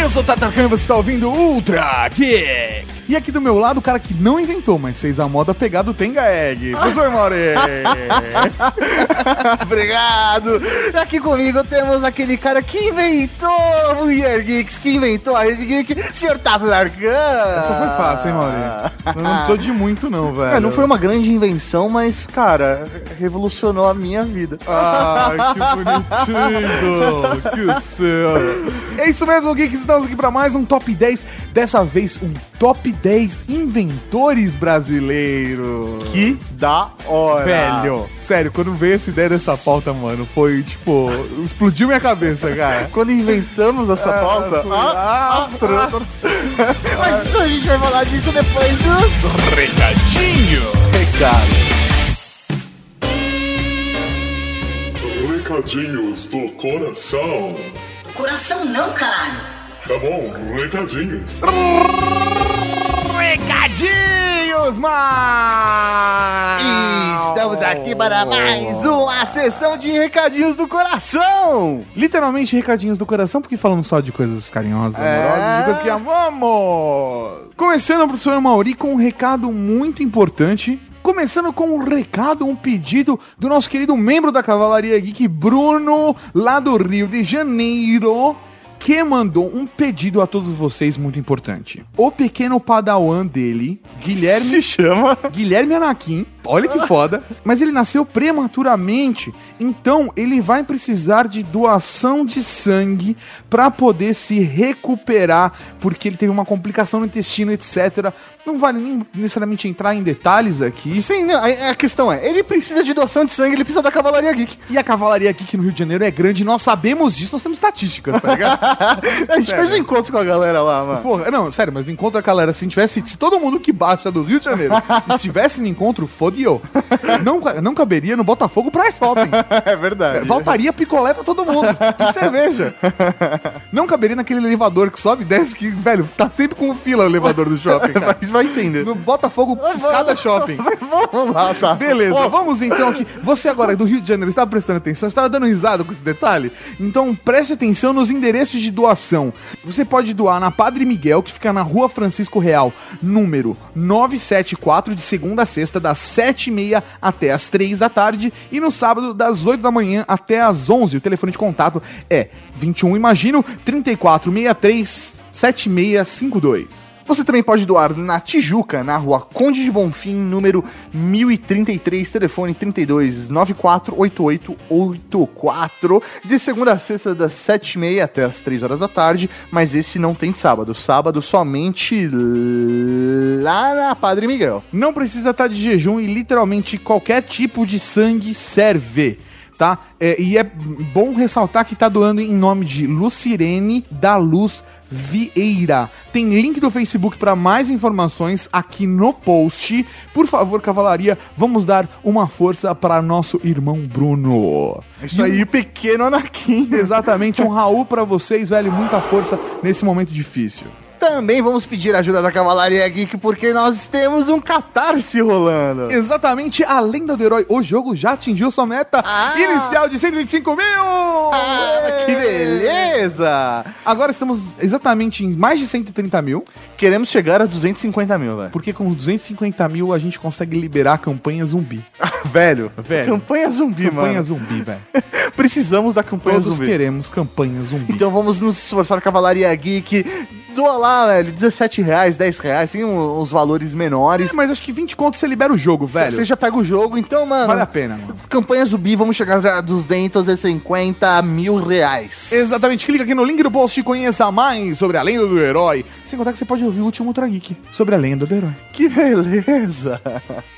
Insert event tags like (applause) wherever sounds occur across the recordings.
Eu sou o Tatarkan e você está ouvindo Ultra Geek. E aqui do meu lado, o cara que não inventou, mas fez a moda pegar do Tenga Egg. Professor (laughs) Mauri. (laughs) Obrigado. Aqui comigo temos aquele cara que inventou o Year Geeks, que inventou a Rede Geek, Sr. Tato Darkan. Essa foi fácil, hein, Mauri? Não precisou de muito, não, velho. É, não foi uma grande invenção, mas, cara, revolucionou a minha vida. Ah, que (laughs) bonitinho! que céu! É isso mesmo, Geeks. Estamos aqui para mais um Top 10. Dessa vez, um Top 10 inventores brasileiros. Que da hora. Velho, sério, quando veio essa ideia dessa pauta, mano, foi tipo, explodiu minha cabeça, cara. (laughs) Quando inventamos essa pauta. foi- Ah, ah, pronto. mas isso a gente vai falar disso depois dos Recadinho! recados. Recadinhos do coração. Coração não, caralho. Tá bom, recadinhos. Recadinhos, mas... Estamos aqui para mais uma sessão de recadinhos do coração. Literalmente recadinhos do coração, porque falamos só de coisas carinhosas, É. amorosas, de coisas que amamos. Começando, professor Mauri, com um recado muito importante. Começando com um recado, um pedido do nosso querido membro da Cavalaria Geek, Bruno, lá do Rio de Janeiro, que mandou um pedido a todos vocês muito importante. O pequeno padawan dele, Guilherme chama. Guilherme Anakin, olha que foda, mas ele nasceu prematuramente, então ele vai precisar de doação de sangue pra poder se recuperar, porque ele teve uma complicação no intestino, etc. Não vale nem necessariamente entrar em detalhes aqui. Sim, não, a, a questão é, ele precisa de doação de sangue, ele precisa da Cavalaria Geek. E a cavalaria que no Rio de Janeiro é grande, nós sabemos disso, nós temos estatísticas, tá ligado? (laughs) A gente fez um encontro com a galera lá, mano. Porra, não, sério, mas no encontro da galera, se tivesse, se todo mundo que baixa do Rio de Janeiro (laughs) estivesse no encontro, fodeu. Não, não caberia no Botafogo pra shopping. (laughs) É verdade. Faltaria picolé pra todo mundo. E cerveja. Não caberia naquele elevador que sobe e desce, que, velho, tá sempre com fila o elevador do shopping, (laughs) cara. Mas vai entender. No Botafogo, escada shopping. (laughs) Vamos lá, tá. Beleza, vamos então aqui. Você agora do Rio de Janeiro estava prestando atenção, estava dando risada com esse detalhe? Então preste atenção nos endereços de doação. Você pode doar na Padre Miguel, que fica na Rua Francisco Real, número 974, de segunda a sexta, das 7h30 até as 3 da tarde, e no sábado, das 8 da manhã até as 11. O telefone de contato é 21, imagino, 3463 7652. Você também pode doar na Tijuca, na rua Conde de Bonfim, número 1033, telefone 32948884, de segunda a sexta, das 7h30 até as 3 horas da tarde, mas esse não tem sábado. Sábado somente lá na Padre Miguel. Não precisa estar de jejum e literalmente qualquer tipo de sangue serve. Tá? É, e é bom ressaltar que tá doando em nome de Lucirene da Luz Vieira. Tem link do Facebook para mais informações aqui no post. Por favor, cavalaria, vamos dar uma força para nosso irmão Bruno. É Isso aí, pequeno Anakin. Exatamente, um Raul para vocês, velho. Muita força nesse momento difícil. Também vamos pedir ajuda da Cavalaria Geek, porque nós temos um catarse rolando. Exatamente, a lenda do herói. O jogo já atingiu sua meta Ah! inicial de 125 mil! Ah, que beleza! Agora estamos exatamente em mais de 130 mil, Queremos chegar a 250 mil, velho. porque com 250 mil a gente consegue liberar a campanha zumbi. (laughs) Velho, Velho. campanha zumbi, Campanha mano. zumbi, velho. (laughs) Precisamos da campanha Todos zumbi. queremos campanha zumbi. Então vamos nos esforçar, Cavalaria Geek. Doa lá, velho, 17 reais, 10 reais, tem uns valores menores. É, mas acho que 20 contos você libera o jogo, velho. Você já pega o jogo, então, mano. Vale a pena, mano. Campanha zumbi, vamos chegar a 250 mil reais. Exatamente, clica aqui no link do post e conheça mais sobre a lenda do herói. Sem contar que você pode ouvir o último Ultra Geek sobre a lenda do herói. Que beleza!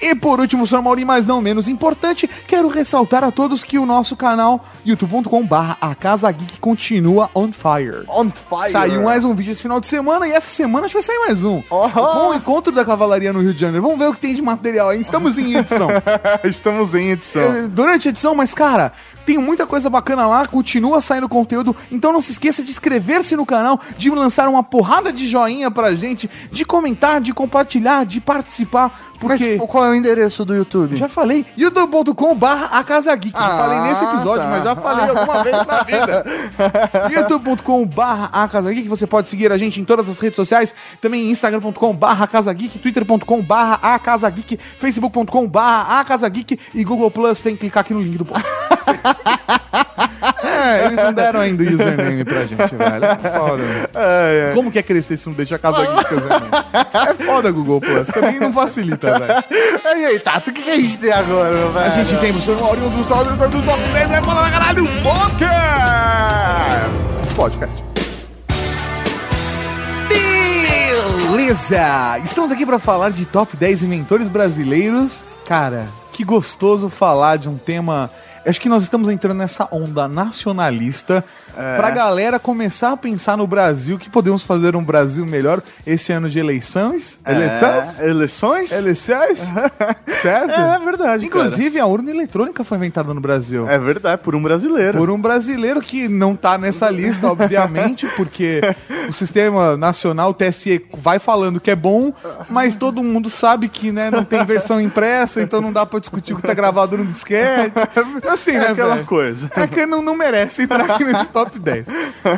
E por último, Sr. Mauri, mas não menos importante, quero ressaltar a todos que o nosso canal youtube.com/barra a Casa Geek continua on fire. On fire! Saiu mais um vídeo esse final de semana e essa semana acho que vai sair mais um. Oh. Com o encontro da Cavalaria no Rio de Janeiro. Vamos ver o que tem de material aí. Estamos em edição. (laughs) Estamos em edição. É, Durante a edição, mas cara, Tem muita coisa bacana lá, continua saindo conteúdo. Então não se esqueça de inscrever-se no canal, de lançar uma porrada de joinha pra gente, de comentar, de compartilhar, de participar. Porque. Mas qual é o endereço do YouTube? Já falei, youtube.com barra a Casa Geek. Já Ah, falei nesse episódio, tá. mas já falei alguma vez na vida. (laughs) youtube.com barra a Casa Geek. Você pode seguir a gente em todas as redes sociais. Também instagram.com barra Casa Geek, twitter.com barra a Casa Geek, facebook.com barra a Casa Geek e Google Plus. Tem que clicar aqui no link do post. (laughs) é, eles não deram ainda o username pra gente, velho. É foda, né? Como que é crescer se não deixa a Casa Geek username? É foda, Google Plus. Também não facilita, velho. E aí, Tato, o que, que a gente tem agora, velho? A gente tem o professor Maurinho dos Top do Top 10, é foda pra caralho, podcast! podcast. Beleza! Estamos aqui para falar de top 10 inventores brasileiros. Cara, que gostoso falar de um tema. Acho que nós estamos entrando nessa onda nacionalista pra galera começar a pensar no Brasil, que podemos fazer um Brasil melhor esse ano de eleições. Eleições? É, eleições? Eleições? (laughs) certo? É verdade, Inclusive, a urna eletrônica foi inventada no Brasil. É verdade, por um brasileiro. Por um brasileiro que não tá nessa lista, obviamente, (laughs) porque o sistema nacional, o TSE, vai falando que é bom, mas todo mundo sabe que né, não tem versão impressa, então não dá pra discutir o que tá gravado no disquete. (laughs) Assim, É né, aquela velho? coisa. É que não, não merece entrar aqui nesse top 10.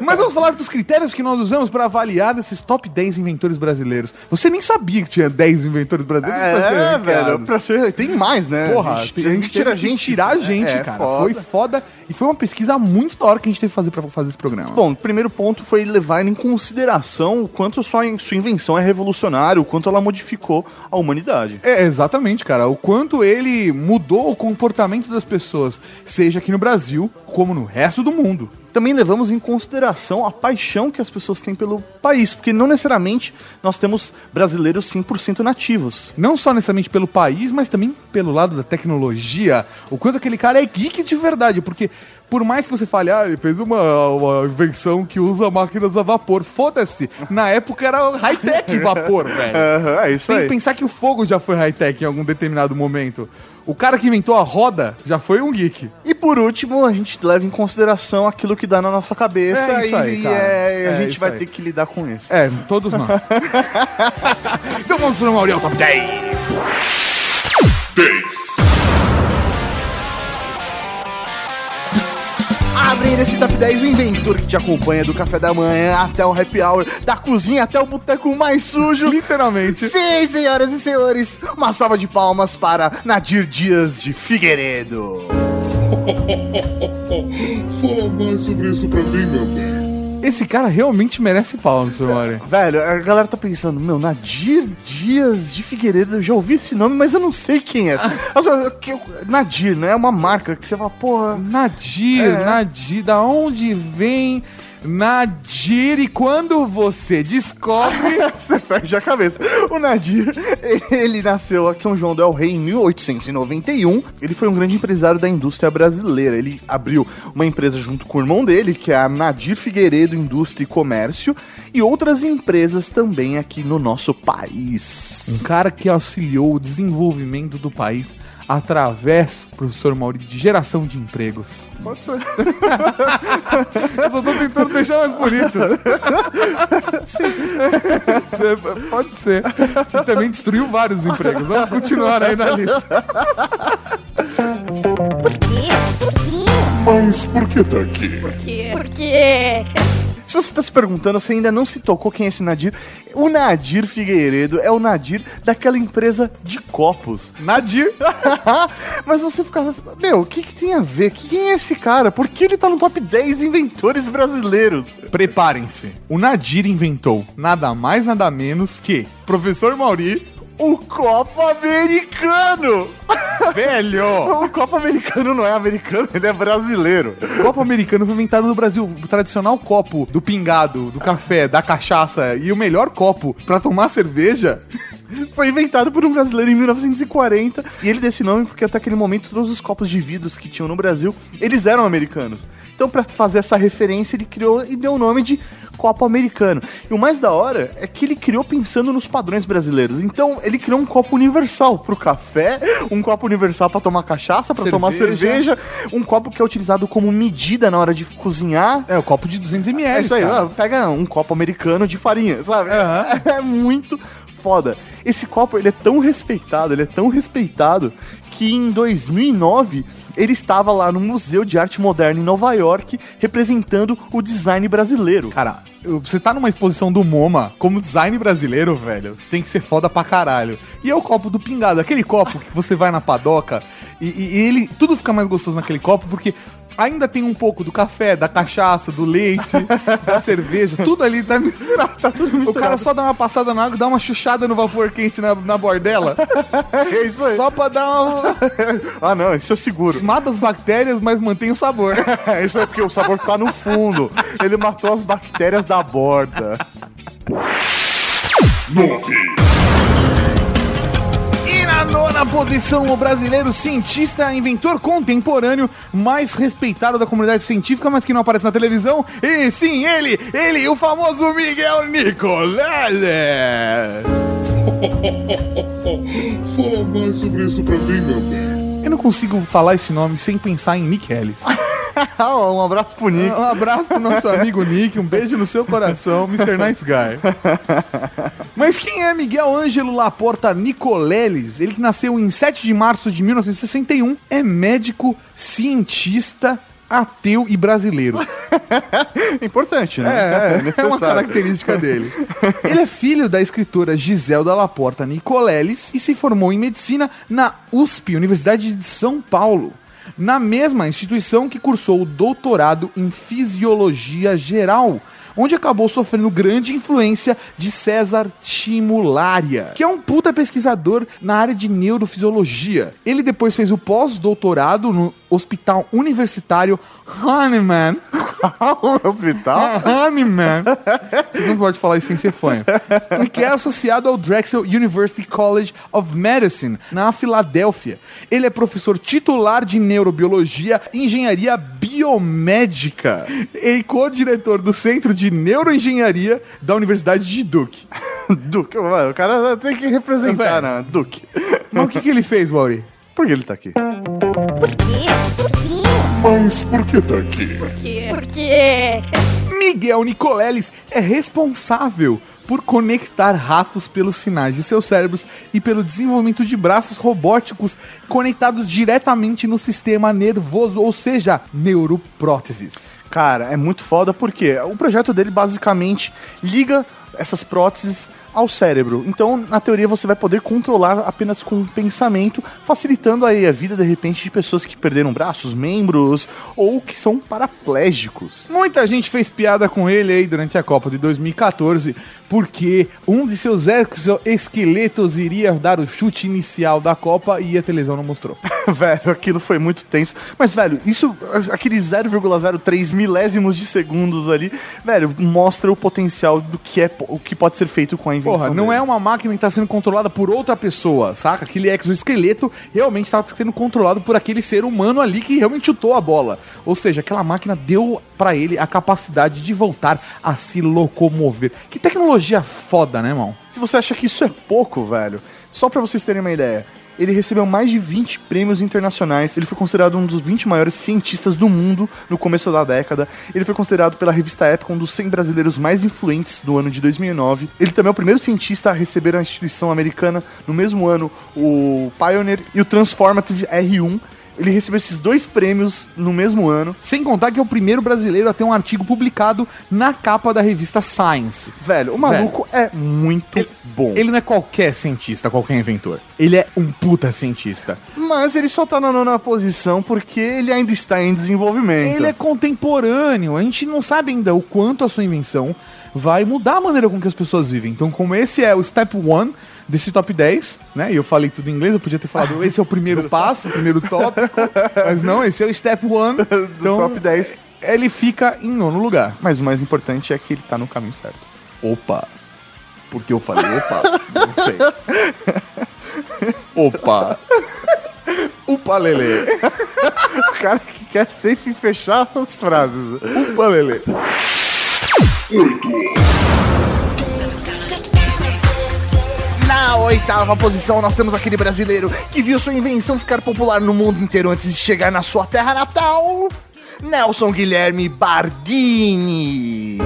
Mas vamos falar dos critérios que nós usamos para avaliar esses top 10 inventores brasileiros. Você nem sabia que tinha 10 inventores brasileiros pra É, ranqueados. velho, pra ser... Tem mais, né? Porra, a gente, a gente tira a gente. tirar a gente, É, cara. foda. Foi foda. E foi uma pesquisa muito da hora que a gente teve que fazer pra fazer esse programa. Bom, o primeiro ponto foi levar em consideração o quanto sua, sua invenção é revolucionária, o quanto ela modificou a humanidade. É, exatamente, cara. O quanto ele mudou o comportamento das pessoas, seja aqui no Brasil, como no resto do mundo. Também levamos em consideração a paixão que as pessoas têm pelo país, porque não necessariamente nós temos brasileiros 100% nativos. Não só necessariamente pelo país, mas também pelo lado da tecnologia. O quanto aquele cara é geek de verdade, porque por mais que você fale, ah, ele fez uma, uma invenção que usa máquinas a vapor. Foda-se. Na época era high-tech (laughs) vapor, velho. Aham, é isso Tem que aí. pensar que o fogo já foi high-tech em algum determinado momento. O cara que inventou a roda já foi um geek. E por último, a gente leva em consideração aquilo que dá na nossa cabeça É isso aí, e cara. é, a É gente isso vai aí. ter que lidar com isso. É, todos nós. (laughs) então vamos pro Mauriel Top 10. 10. Abrindo esse top 10, o inventor que te acompanha do café da manhã até o happy hour, da cozinha até o boteco mais sujo. Literalmente. Sim, senhoras e senhores, uma salva de palmas para Nadir Dias de Figueiredo. (laughs) Fala mais sobre isso pra mim, meu bem. Esse cara realmente merece palmas, seu Mauriel. Velho, a galera tá pensando, meu, Nadir Dias de Figueiredo, eu já ouvi esse nome, mas eu não sei quem é. (laughs) As Nadir, né? É uma marca que você fala, porra. Nadir, É. Nadir, da onde vem Nadir? E quando você descobre. (laughs) Você perde a cabeça. O Nadir, ele nasceu aqui em São João del Rei em 1891. Ele foi um grande empresário da indústria brasileira. Ele abriu uma empresa junto com o irmão dele, que é a Nadir Figueiredo Indústria e Comércio, e outras empresas também aqui no nosso país. Um cara que auxiliou o desenvolvimento do país através, professor Maurício, de geração de empregos. Pode ser. (laughs) Eu só tô tentando deixar mais bonito. Sim. Pode ser. E também destruiu vários empregos. Vamos continuar aí na lista. Mas por que tá aqui? Porque Se você tá se perguntando, você ainda não se tocou quem é esse Nadir, o Nadir Figueiredo é o Nadir daquela empresa de copos. Nadir. (laughs) Mas você ficava, meu, o que, que tem a ver? Quem é esse cara? Por que ele tá no top 10 inventores brasileiros? Preparem-se. O Nadir inventou nada mais, nada menos que Professor Mauri, O copo americano! velho. O (laughs) copo americano não é americano, ele é brasileiro. O copo americano foi inventado no Brasil. O tradicional copo do pingado, do café, da cachaça e o melhor copo pra tomar cerveja. Foi inventado por um brasileiro em 1940 e ele deu esse nome porque até aquele momento todos os copos de vidros que tinham no Brasil, eles eram americanos. Então pra fazer essa referência ele criou e deu o nome de copo americano. E o mais da hora é que ele criou pensando nos padrões brasileiros. Então, ele criou um copo universal pro café, um copo universal pra tomar cachaça, pra tomar cerveja, um copo que é utilizado como medida na hora de cozinhar. É, o copo de 200ml. É isso aí, ó, pega um copo americano de farinha, sabe? (laughs) É, muito foda. Esse copo, ele é tão respeitado, ele é tão respeitado que em 2009 ele estava lá no Museu de Arte Moderna em Nova York representando o design brasileiro. Cara, você tá numa exposição do MoMA, como design brasileiro, velho, você tem que ser foda pra caralho. E é o copo do pingado, aquele copo que você vai na padoca e, e- e ele. Tudo fica mais gostoso naquele copo porque. Ainda tem um pouco do café, da cachaça, do leite, (laughs) da cerveja, tudo ali tá misturado, tá tudo misturado. O cara só dá uma passada na água, dá uma chuchada no vapor quente na, na bordela, (laughs) É isso aí. só pra dar uma... (laughs) Ah, não, isso eu seguro. Mata as bactérias, mas mantém o sabor. isso é porque o sabor tá no fundo. Ele matou as bactérias da borda. 9, E na nona posição, o brasileiro cientista, inventor contemporâneo, mais respeitado da comunidade científica, mas que não aparece na televisão. E sim, ele, ele, o famoso Miguel Nicolele. (laughs) fala mais sobre isso pra mim, meu bem. Eu não consigo falar esse nome sem pensar em Nick Ellis. (laughs) um abraço pro Nick. Um abraço pro nosso amigo Nick, um beijo no seu coração, Mr. Nice Guy. (laughs) Mas quem é Miguel Ângelo Laporta Nicoleles? Ele que nasceu em 7 de março de 1961, é médico, cientista, ateu e brasileiro. (laughs) Importante, né? É, é, (laughs) é uma característica dele. (laughs) Ele é filho da escritora Giselda Laporta Nicoleles e se formou em medicina na USP, Universidade de São Paulo. Na mesma instituição que cursou o doutorado em Fisiologia Geral, onde acabou sofrendo grande influência de César Timularia, que é um puta pesquisador na área de neurofisiologia. Ele depois fez o pós-doutorado no Hospital Universitário um (laughs) hospital? Honeyman. Você não pode falar isso sem ser fanho. E que é associado ao Drexel University College of Medicine, na Filadélfia. Ele é professor titular de neurobiologia e engenharia biomédica e co-diretor do Centro de Neuroengenharia da Universidade de Duke. (laughs) Duque, mano, o cara tem que representar, né? Duque. Mas o que, que ele fez, Mauri? Por que ele tá aqui? Por quê? Por quê? Mas por que tá aqui? Porque. Miguel Nicoleles é responsável por conectar ratos pelos sinais de seus cérebros e pelo desenvolvimento de braços robóticos conectados diretamente no sistema nervoso, ou seja, neuropróteses. Cara, é muito foda porque o projeto dele basicamente liga essas próteses ao cérebro. Então, na teoria, você vai poder controlar apenas com o pensamento, facilitando aí a vida, de repente, de pessoas que perderam braços, membros ou que são paraplégicos. Muita gente fez piada com ele aí durante a Copa de 2014, porque um de seus exoesqueletos iria dar o chute inicial da Copa e a televisão não mostrou. (laughs) velho, aquilo foi muito tenso. Mas, velho, isso, aqueles 0,03 milésimos de segundos ali, velho, mostra o potencial do que é o que pode ser feito com a. Porra, não dele. é uma máquina que tá sendo controlada por outra pessoa, saca? Aquele exoesqueleto realmente tá sendo controlado por aquele ser humano ali que realmente chutou a bola. Ou seja, aquela máquina deu pra ele a capacidade de voltar a se locomover. Que tecnologia foda, né, irmão? Se você acha que isso é pouco, velho, só pra vocês terem uma ideia, ele recebeu mais de 20 prêmios internacionais, ele foi considerado um dos 20 maiores cientistas do mundo no começo da década, ele foi considerado pela revista Época um dos 100 brasileiros mais influentes do ano de 2009. Ele também é o primeiro cientista a receber a instituição americana no mesmo ano, o Pioneer e o Transformative R1. Ele recebeu esses dois prêmios no mesmo ano. Sem contar que é o primeiro brasileiro a ter um artigo publicado na capa da revista Science. Velho, o maluco é muito bom. Ele não é qualquer cientista, qualquer inventor. Ele é um puta cientista. Mas ele só tá na nona posição porque ele ainda está em desenvolvimento. Ele é contemporâneo. A gente não sabe ainda o quanto a sua invenção vai mudar a maneira com que as pessoas vivem. Então, como esse é o step one desse top 10, né? E eu falei tudo em inglês, eu podia ter falado esse é o primeiro passo, o primeiro tópico, mas não, esse é o step one (laughs) do top 10. Ele fica em nono lugar. Mas o mais importante é que ele tá no caminho certo. Opa. Porque eu falei, opa, não sei. (laughs) Opa. Upa, Lele. O cara que quer sempre fechar as frases. Upa, Lele. Na oitava posição, nós temos aquele brasileiro que viu sua invenção ficar popular no mundo inteiro antes de chegar na sua terra natal. Nelson Guilherme Bardini. (laughs)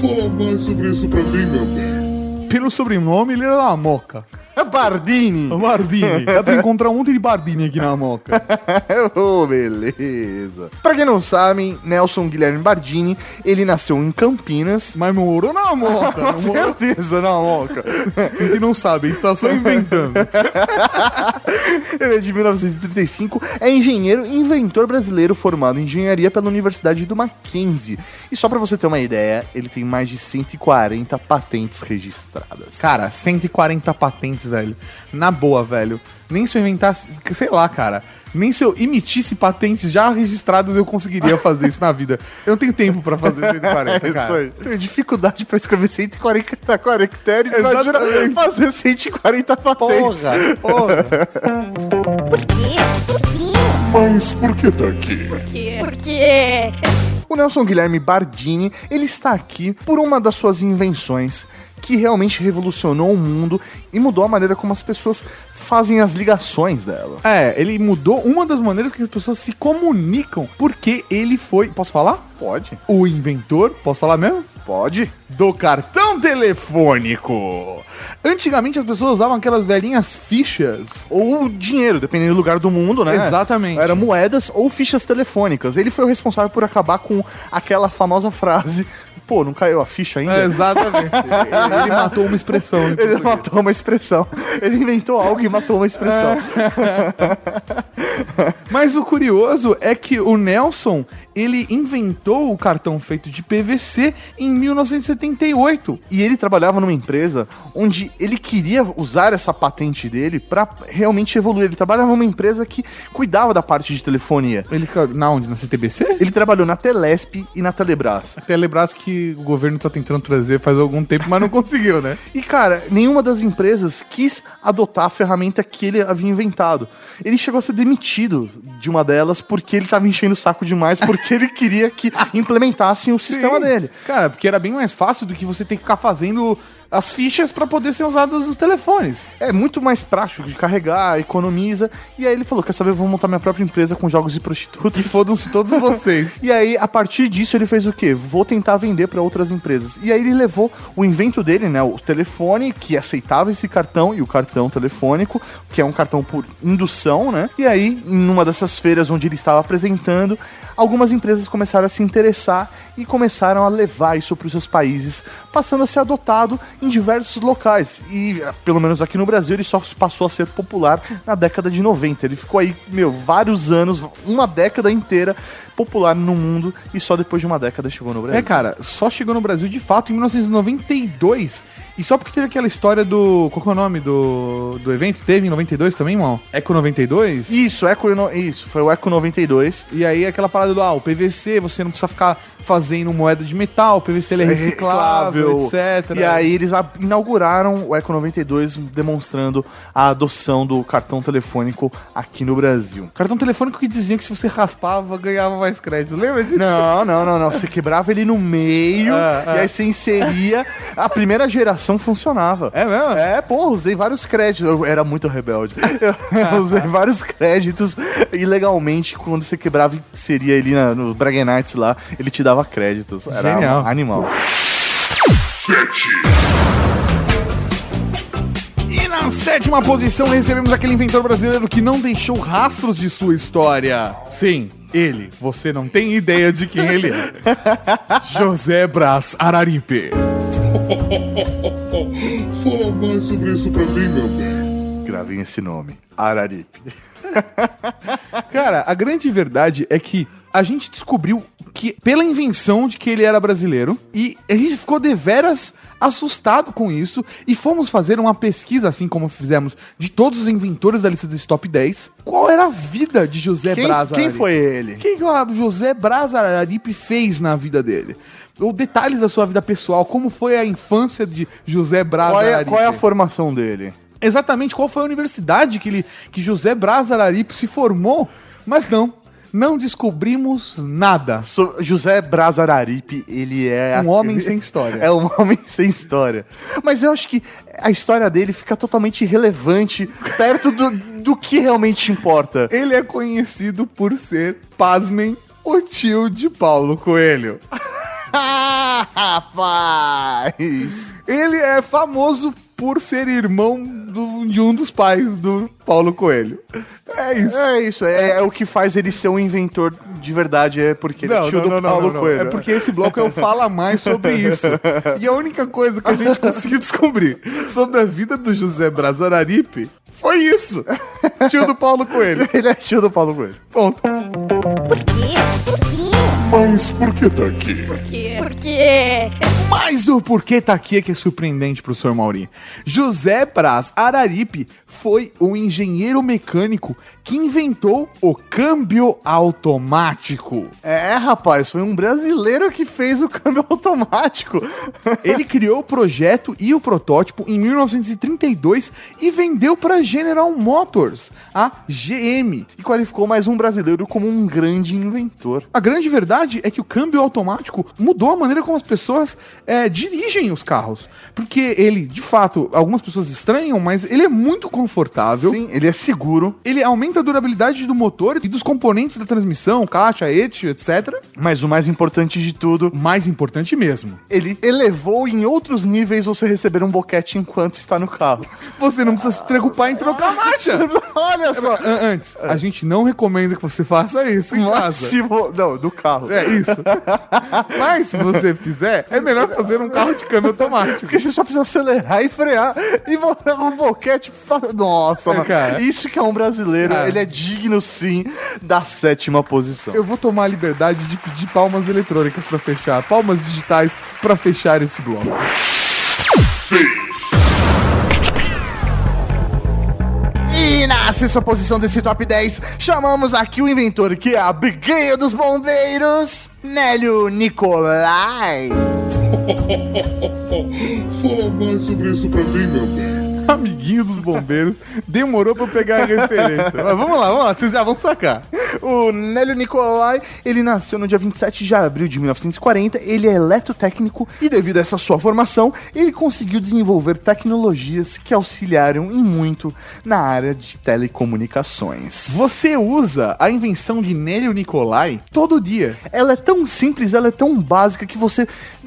Fala mais sobre isso pra mim, meu bem. Pelo sobrenome, ele era da Moca. Bardini. Bardini. (laughs) Dá pra encontrar um monte de Bardini aqui na Moca. (laughs) oh, beleza. Pra quem não sabe, Nelson Guilherme Bardini, ele nasceu em Campinas. Mas morou na Moca. (laughs) Com certeza, na Moca. A gente não sabe, a gente tá só inventando. Ele é de 1935, é engenheiro e inventor brasileiro formado em engenharia pela Universidade do Mackenzie. E só pra você ter uma ideia, ele tem mais de 140 patentes registradas. Cara, 140 patentes, velho. Na boa, velho. Nem se eu inventasse, sei lá, cara. Nem se eu emitisse patentes já registradas eu conseguiria fazer isso na vida. Eu não tenho tempo pra fazer 140, (laughs) É cara. isso aí. Tenho dificuldade pra escrever 140 caracteres, Exatamente. fazer 140 patentes. Porra, porra. Por quê? Por quê? Mas por que tá aqui? Porque. O Nelson Guilherme Bardini, ele está aqui por uma das suas invenções que realmente revolucionou o mundo e mudou a maneira como as pessoas fazem as ligações dela. É, ele mudou uma das maneiras que as pessoas se comunicam, porque ele foi, posso falar? Pode? O inventor, posso falar mesmo? Pode. Do cartão telefônico. Antigamente as pessoas usavam aquelas velhinhas fichas. Ou dinheiro, dependendo do lugar do mundo, né? Exatamente. Era moedas ou fichas telefônicas. Ele foi o responsável por acabar com aquela famosa frase: pô, não caiu a ficha ainda? É, exatamente. (laughs) ele matou uma expressão. Ele português. matou uma expressão. Ele inventou algo e matou uma expressão. (laughs) Mas o curioso é que o Nelson, ele inventou o cartão feito de PVC em 1978. E ele trabalhava numa empresa onde ele queria usar essa patente dele pra realmente evoluir. Ele trabalhava numa empresa que cuidava da parte de telefonia. Ele na onde? Na CTBC? Ele trabalhou na Telesp e na Telebrás. Telebrás que o governo tá tentando trazer faz algum tempo, mas não (laughs) conseguiu, né? E cara, nenhuma das empresas quis adotar a ferramenta que ele havia inventado. Ele chegou a ser demitido de uma delas porque ele tava enchendo o saco demais, porque ele queria que implementassem o sistema Sim. dele. Cara, porque era bem mais fácil do que você ter que ficar fazendo as fichas pra poder ser usadas nos telefones. É muito mais prático de carregar, economiza. E aí ele falou: Quer saber, eu vou montar minha própria empresa com jogos de prostitutas. E fodam-se todos vocês. (laughs) E aí, a partir disso, ele fez o quê? Vou tentar vender para outras empresas. E aí ele levou o invento dele, né? O telefone que aceitava esse cartão e o cartão telefônico, que é um cartão por indução, né? E aí, em uma dessas feiras onde ele estava apresentando, algumas empresas começaram a se interessar e começaram a levar isso para os seus países, passando a ser adotado em diversos locais. E, eh, pelo menos aqui no Brasil, ele só passou a ser popular na década de 90. Ele ficou aí, meu, vários anos, uma década inteira popular no mundo e só depois de uma década chegou no Brasil. É, cara, só chegou no Brasil de fato em 1992. E só porque teve aquela história do. Qual é o nome do, do evento? Teve em 92 também, mal? Eco 92? Isso, Eco, isso, foi o Eco 92. E aí aquela parada do, ah, o PVC, você não precisa ficar fazendo moeda de metal, PVC ele é reciclável, etc. E aí eles inauguraram o Eco 92 demonstrando a adoção do cartão telefônico aqui no Brasil. Cartão telefônico que dizia que se você raspava, ganhava mais crédito. Lembra disso? Não, não, não, não. Você quebrava ele no meio Ah, ah. e aí você inseria. A primeira geração funcionava. É mesmo? É, pô, usei vários créditos. Eu era muito rebelde. Eu (laughs) usei vários créditos ilegalmente. Quando você quebrava e inseria ele na, no Braggenites lá, ele te dava créditos. Era Genial. animal. E na sétima posição recebemos aquele inventor brasileiro que não deixou rastros de sua história. Sim, ele. Você não tem ideia de quem ele é. (laughs) José Brás Araripe. (laughs) Fala mais sobre isso pra mim, meu bem. Gravem esse nome. Araripe. (laughs) Cara, a grande verdade é que a gente descobriu que, pela invenção de que ele era brasileiro, e a gente ficou deveras assustado com isso, e fomos fazer uma pesquisa, assim como fizemos de todos os inventores da lista desse top 10, qual era a vida de José Quem, quem foi ele? O que, que o José Braz Araripe fez na vida dele? Ou detalhes da sua vida pessoal, como foi a infância de José Braz Qual é, Araripe? qual é a formação dele? Exatamente qual foi a universidade que, ele, que José Braz Araripe se formou, mas não. não descobrimos nada. So- José Braz Araripe, ele é... Um homem (laughs) sem história. É um homem sem história. Mas eu acho que a história dele fica totalmente irrelevante perto do, do que realmente importa. Ele é conhecido por ser, pasmem, o tio de Paulo Coelho. (laughs) Ah, rapaz! Ele é famoso por ser irmão do- de um dos pais do Paulo Coelho. É isso. É isso, é, é o que faz ele ser um inventor de verdade, é porque ele é Não, tio não, do não, não, Paulo não, não. Coelho. É porque esse bloco eu falo mais sobre (laughs) isso. E a única coisa que a gente conseguiu descobrir sobre a vida do José Braz Araripe foi isso. Tio do Paulo Coelho. (laughs) ele é tio do Paulo Coelho. Ponto. Por quê? Por quê? Mas por que tá aqui? Por quê? Por quê? Mas o porquê tá aqui é que é surpreendente, professor Mauri. José Braz Araripe foi o engenheiro mecânico que inventou o câmbio automático. É, rapaz, foi um brasileiro que fez o câmbio (laughs) automático. Ele criou o projeto e o protótipo em 1932 e vendeu para General Motors, a GM. E qualificou mais um brasileiro como um grande inventor. A grande verdade é que o câmbio automático mudou a maneira como as pessoas é, dirigem os carros. Porque ele, de fato, algumas pessoas estranham, mas ele é muito confortável. Sim, ele é seguro, Ele aumenta a durabilidade do motor e dos componentes da transmissão, caixa, eixo, etc. mas o mais importante de tudo, Mais importante mesmo, ele elevou em outros níveis você receber um boquete enquanto está no carro. você não precisa se preocupar em trocar a marcha. (laughs) Olha só! An- Antes, a gente não recomenda que você faça isso em casa. Máximo. Não, do carro. É isso. (laughs) Mas se você fizer, é melhor fazer um carro de câmbio automático. Porque você só precisa acelerar e frear e botar um boquete. Nossa, É, cara. Isso que é um brasileiro. Cara. Ele é digno, sim, da sétima posição. Eu vou tomar a liberdade de pedir palmas eletrônicas pra fechar, palmas digitais pra fechar esse bloco. E na sexta posição desse top 10, chamamos aqui o inventor que é a briguinha dos bombeiros, Nélio Nicolai. (laughs) Fala mais sobre isso pra mim, meu bem. (laughs) Amiguinho dos bombeiros, demorou pra eu pegar a referência. Mas vamos lá, vamos lá, vocês já vão sacar. O Nélio Nicolai, ele nasceu no dia 27 de abril de 1940, ele é eletrotécnico e devido a essa sua formação, ele conseguiu desenvolver tecnologias que auxiliaram em muito na área de telecomunicações. Você usa a invenção de Nélio Nicolai todo dia. Ela é tão simples, ela é tão básica que você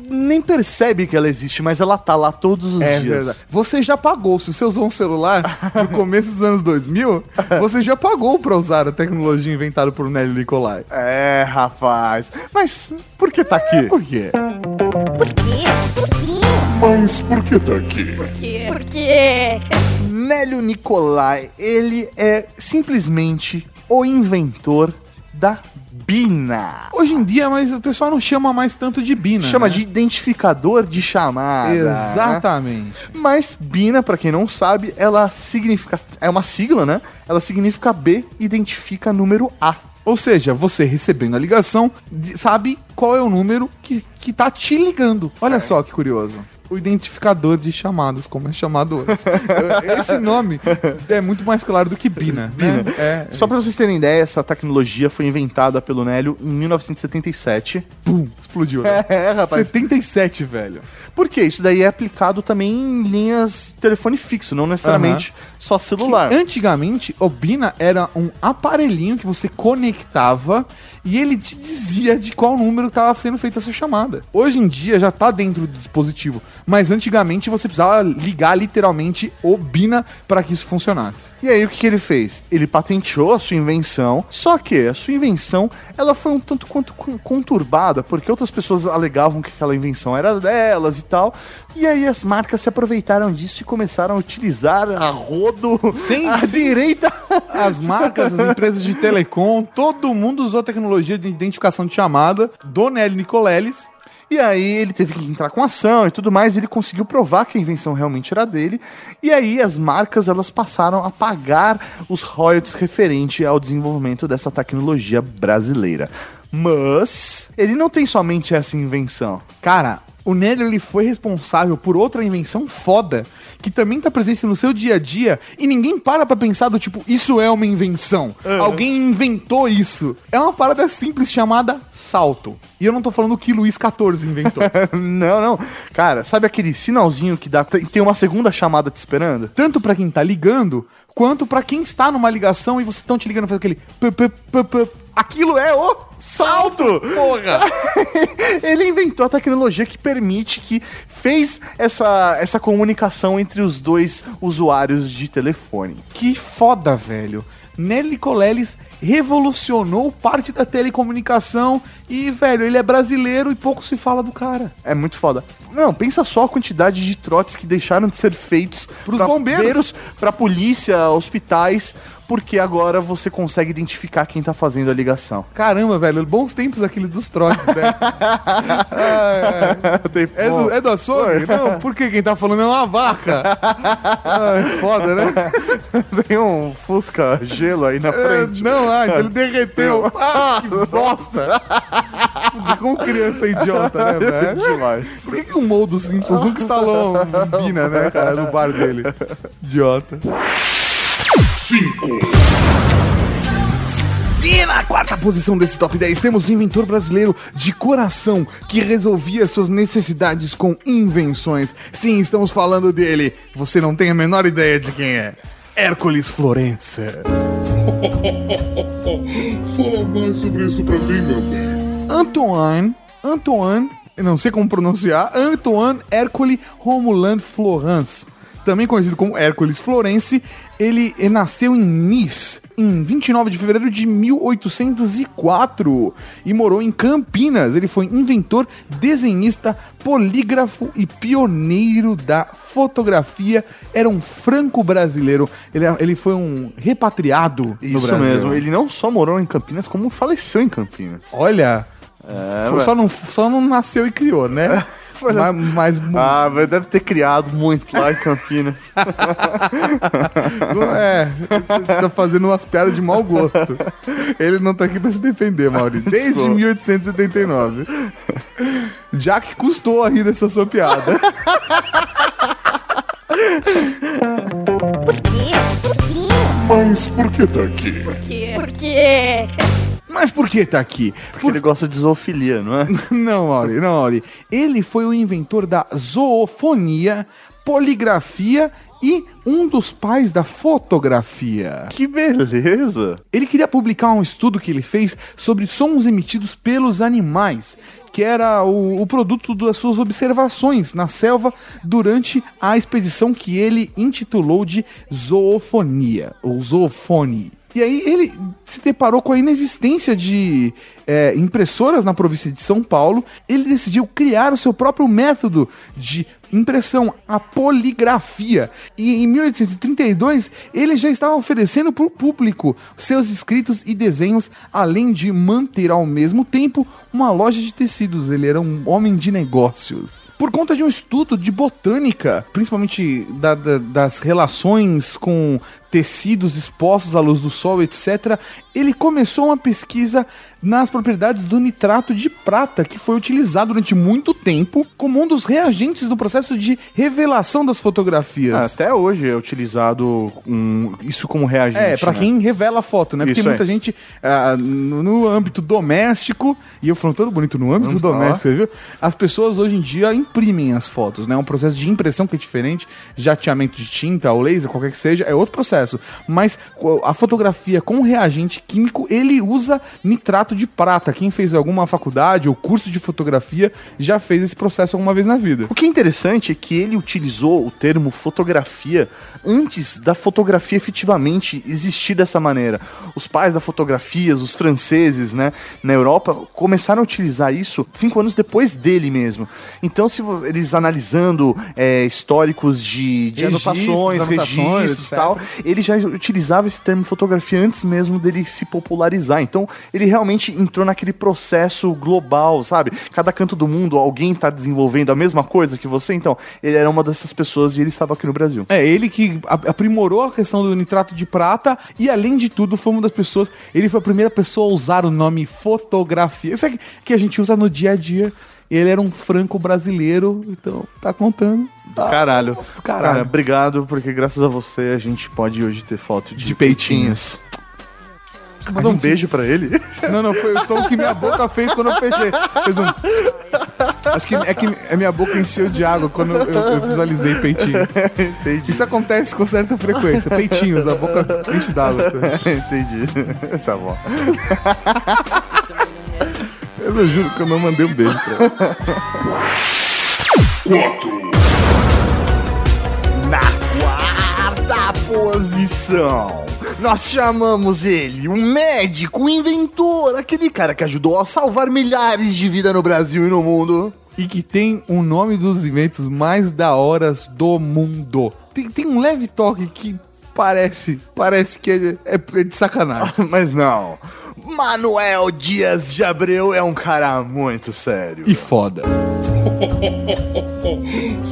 nem percebe que ela existe, mas ela tá lá todos os É dias. verdade. Você já pagou, se você usou um celular no começo dos anos 2000, você já pagou pra usar a tecnologia inventada por Nélio Nicolai. É, rapaz. Mas por que tá aqui? Por quê? Por quê? Por quê? Mas por que tá aqui? Por quê? Por quê? Nélio Nicolai, ele é simplesmente o inventor da Bina. Hoje em dia, mas o pessoal não chama mais tanto de Bina. Chama né? de identificador de chamada. Exatamente. Mas Bina, pra quem não sabe, ela significa. É uma sigla, né? Ela significa B, identifica número A. Ou seja, você recebendo a ligação, sabe qual é o número que, que tá te ligando. Olha só que curioso. O identificador de chamadas, como é chamado hoje. (laughs) Esse nome é muito mais claro do que Bina. Bina. Né? É, Só pra vocês terem ideia, essa tecnologia foi inventada pelo Nélio em 1977. pum, explodiu. né? (laughs) É, rapaz. 77, velho. Por quê? Isso daí é aplicado também em linhas de telefone fixo, não necessariamente só celular. Antigamente, o Bina era um aparelhinho que você conectava e ele te dizia de qual número estava sendo feita essa chamada. Hoje em dia já tá dentro do dispositivo, mas antigamente você precisava ligar literalmente o Bina para que isso funcionasse. E aí o que, que ele fez? Ele patenteou a sua invenção, só que a sua invenção ela foi um tanto quanto con- conturbada, porque outras pessoas alegavam que aquela invenção era delas e tal. E aí as marcas se aproveitaram disso e começaram a utilizar a rodo Sim, à sim. direita. As marcas, as empresas de telecom, todo mundo usou tecnologia de identificação de chamada do Nelly Nicoleles. E aí ele teve que entrar com ação e tudo mais, e ele conseguiu provar que a invenção realmente era dele. E aí as marcas elas passaram a pagar os royalties referente ao desenvolvimento dessa tecnologia brasileira. Mas ele não tem somente essa invenção. Cara, o Nélio ele foi responsável por outra invenção foda que também tá presente no seu dia a dia e ninguém para pra pensar do tipo, isso é uma invenção. Alguém inventou isso. É uma parada simples chamada salto. E eu não tô falando que Luiz XIV inventou. (laughs) não, não. Cara, sabe aquele sinalzinho que dá. Tem tem uma segunda chamada te esperando? Tanto pra quem tá ligando, quanto pra quem está numa ligação e vocês estão te ligando faz aquele p, p, p. Aquilo é o salto! Porra! (laughs) Ele inventou a tecnologia que permite que fez essa, essa comunicação entre os dois usuários de telefone. Que foda, velho. Nelly Coleles revolucionou parte da telecomunicação e, velho, ele é brasileiro e pouco se fala do cara. É muito foda. Não, pensa só a quantidade de trotes que deixaram de ser feitos Pros pra bombeiros. pra polícia, hospitais, porque agora você consegue identificar quem tá fazendo a ligação. Caramba, velho, bons tempos aquele dos trotes, né? (laughs) Ah, é, é do, é do açougue? Não, por que quem tá falando é uma vaca? Ah, é foda, né? (laughs) Tem um Fusca gelo aí na É, frente. não, ah, ele (laughs) derreteu. Ah, que bosta! Com criança idiota, né, velho? Demais. Por que, que o Mo dos Simpsons nunca instalou um Bina, né, cara, no bar dele? Idiota. 5, E na quarta posição desse top 10 temos um inventor brasileiro de coração que resolvia suas necessidades com invenções. Sim, estamos falando dele. Você não tem a menor ideia de quem é. Hércules Florença. (laughs) fala mais sobre isso pra mim, meu bem. Antoine, Antoine, não sei como pronunciar, Antoine Hércules Romuland Florence, também conhecido como Hércules Florence, ele nasceu em Nice em 29 de fevereiro de 1804 e morou em Campinas. Ele foi inventor, desenhista, polígrafo e pioneiro da fotografia. Era um franco-brasileiro. Ele, era- ele foi um repatriado no Isso Brasil. mesmo. Ele não só morou em Campinas, como faleceu em Campinas. Olha, É, só, não, só não nasceu e criou, né? (laughs) mas, mas (laughs) Ah, mas deve ter criado muito lá em Campinas. é, tá fazendo umas piadas de mau gosto. Ele não tá aqui pra se defender, Maurício. Desde 1879. Já que custou a rir dessa sua piada. Por quê? Por quê? Mas por que tá aqui? Por quê? Mas por que tá aqui? Porque ele gosta de zoofilia, não é? (laughs) Não, Mauri, não, Mauri. Ele foi o inventor da zoofonia, poligrafia e um dos pais da fotografia. Que beleza! Ele queria publicar um estudo que ele fez sobre sons emitidos pelos animais, que era o, o produto das suas observações na selva durante a expedição que ele intitulou de Zoofonia, ou Zoofone. E aí ele se deparou com a inexistência de é, impressoras na província de São Paulo. Ele decidiu criar o seu próprio método de impressão, a poligrafia. E em 1832 ele já estava oferecendo para o público seus escritos e desenhos, além de manter ao mesmo tempo uma loja de tecidos. Ele era um homem de negócios. Por conta de um estudo de botânica, principalmente da- da- das relações com tecidos expostos à luz do sol, etc., ele começou uma pesquisa nas propriedades do nitrato de prata, que foi utilizado durante muito tempo como um dos reagentes do processo de revelação das fotografias. Ah, Até hoje é utilizado um- isso como reagente. É, pra né? quem revela a foto, né? Porque Isso muita aí. gente, ah, no, no âmbito doméstico, e eu falando bonito, no âmbito Vamos doméstico, você viu? As pessoas hoje em dia imprimem as fotos, né? É um processo de impressão que é diferente, jateamento de tinta ou laser, qualquer que seja, é outro processo. Mas a fotografia com reagente químico, ele usa nitrato de prata. Quem fez alguma faculdade ou curso de fotografia já fez esse processo alguma vez na vida. O que é interessante é que ele utilizou o termo fotografia antes da fotografia efetivamente existir dessa maneira. Os pais da fotografia, os franceses, né, na Europa, começaram a utilizar isso cinco anos depois dele mesmo. Então, se eles analisando é, históricos de, de anotações, registros e tal, ele já utilizava esse termo fotografia antes mesmo dele se popularizar. Então, ele realmente entrou naquele processo global, sabe? Cada canto do mundo, alguém tá desenvolvendo a mesma coisa que você. Então, ele era uma dessas pessoas e ele estava aqui no Brasil. É, ele que aprimorou a questão do nitrato de prata e, além de tudo, foi uma das pessoas. Ele foi a primeira pessoa a usar o nome fotografia. Isso é que, a gente usa no dia a dia. Ele era um franco brasileiro, então tá contando. Tá. Caralho. Caralho. Cara, obrigado, porque graças a você a gente pode hoje ter foto de, De peitinhos. Você mandou um gente- beijo pra ele? (laughs) Não, não, foi o som que minha boca fez quando eu fechei. Fez um. Acho que é que a minha boca encheu de água quando eu, eu visualizei peitinhos. (laughs) Entendi. Isso acontece com certa frequência. Peitinhos, a boca enche d'água. (laughs) Entendi. tá bom. Eu não juro que eu não mandei um beijo pra ela. 4, Na quarta posição, nós chamamos ele, um médico, um inventor, aquele cara que ajudou a salvar milhares de vidas no Brasil e no mundo. E que tem o nome dos eventos mais da horas do mundo. Tem, tem um leve toque que parece, parece que é, é- é de sacanagem. (laughs) Mas não, Manuel Dias de Abreu é um cara muito sério. E foda. (laughs)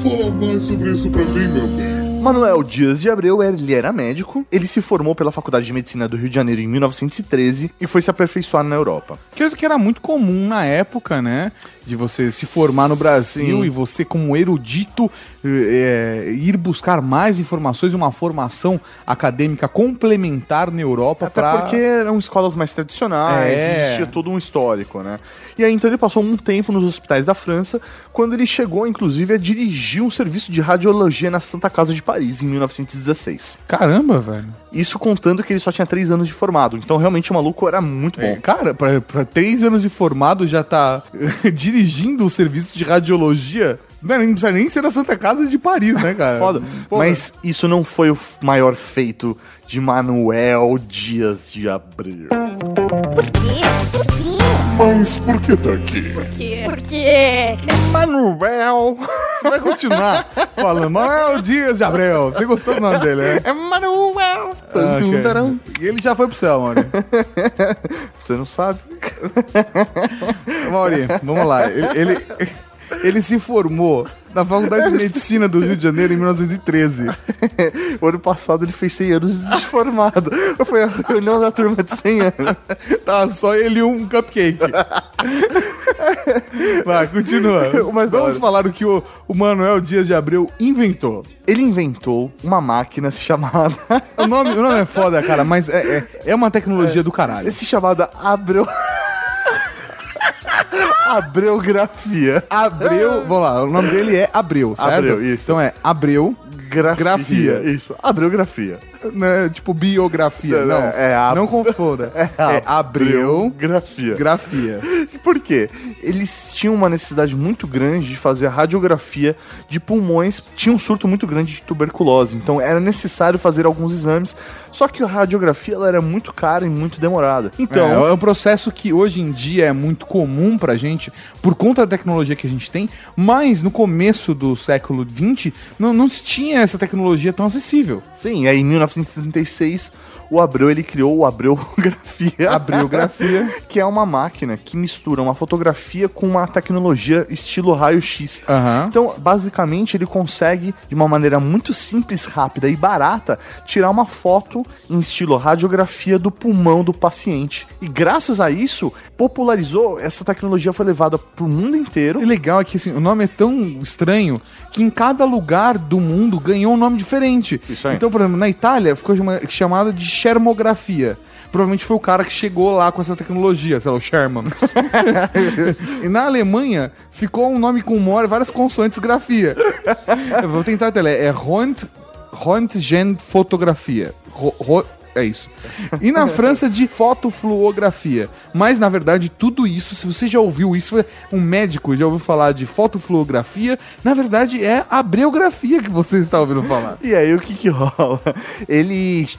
fala mais sobre isso pra mim, meu bem. Manuel Dias de Abreu, ele era médico, ele se formou pela Faculdade de Medicina do Rio de Janeiro em 1913 e foi se aperfeiçoar na Europa. Coisa que era muito comum na época, né? De você se formar no Brasil Sim. e você, como erudito, eh, eh, ir buscar mais informações e uma formação acadêmica complementar na Europa Até pra... porque eram escolas mais tradicionais, É. existia todo um histórico, né? E aí então ele passou um tempo nos hospitais da França, quando ele chegou, inclusive, a dirigir um serviço de radiologia na Santa Casa de Paris, em 1916. Caramba, velho. Isso contando que ele só tinha três anos de formado, então realmente o maluco era muito bom. É, cara, pra, pra três anos de formado já tá dirigindo o serviço de radiologia. Não, não precisa nem ser na Santa Casa de Paris, né, cara? (laughs) Foda. Pô, Mas isso não foi o maior feito de Manuel Dias de Abreu. Por quê? Por quê? Mas por que tá aqui? Porque. Manuel! Você vai continuar falando Manuel Dias de Abreu. Você gostou do nome dele, né? É Manuel! Ah, Tum, ok. taram. E ele já foi pro céu, Mauri. Você não sabe? Mauri, vamos lá. Ele, ele, ele se formou na Faculdade de Medicina do Rio de Janeiro em 1913. O ano passado ele fez 100 anos de formado. Foi a reunião da turma de 100 anos. Tá, só ele e um cupcake. Vai, continua. Da Vamos falar o que o, o Manuel Dias de Abreu inventou. Ele inventou uma máquina chamada. O nome, o nome é foda, cara, mas é, é, é uma tecnologia do caralho. Esse chamada Abreu. Abreografia. Abreu, vamos lá, o nome dele é Abreu, certo? Abreu, isso. Então é Abreu, Grafia. Grafia. Isso. Abreografia. Né, tipo biografia, Não, não, é a- não confunda. (laughs) É, Abreu, Grafia. grafia. (laughs) Por quê? Eles tinham uma necessidade muito grande de fazer a radiografia de pulmões. Tinha um surto muito grande de tuberculose. Então era necessário fazer alguns exames. Só que a radiografia ela era muito cara e muito demorada. Então. é, é um processo que hoje em dia é muito comum pra gente, por conta da tecnologia que a gente tem, mas no começo do século XX não, não se tinha essa tecnologia tão acessível. Sim, aí em 1936 o Abreu ele criou o Abreografia. (laughs) Abreografia. (laughs) que é uma máquina que mistura uma fotografia com uma tecnologia estilo raio-x. Aham. Então, basicamente, ele consegue, de uma maneira muito simples, rápida e barata, tirar uma foto em estilo radiografia do pulmão do paciente. E graças a isso, popularizou, essa tecnologia foi levada pro mundo inteiro. O legal é que assim, o nome é tão estranho que em cada lugar do mundo ganhou um nome diferente. Isso aí. Então, por exemplo, na Itália ficou chama- chamada de Schermografia. Provavelmente foi o cara que chegou lá com essa tecnologia, sei lá, o Sherman. (laughs) e na Alemanha ficou um nome com mora- várias consoantes grafia. Eu vou tentar até ler. É Rönt, Röntgenfotografia. Ro, ro, é isso. E na França de fotofluografia. Mas, na verdade, tudo isso, se você já ouviu isso, um médico já ouviu falar de fotofluografia, na verdade é a abreografia que você está ouvindo falar. E aí, o que que rola? Ele.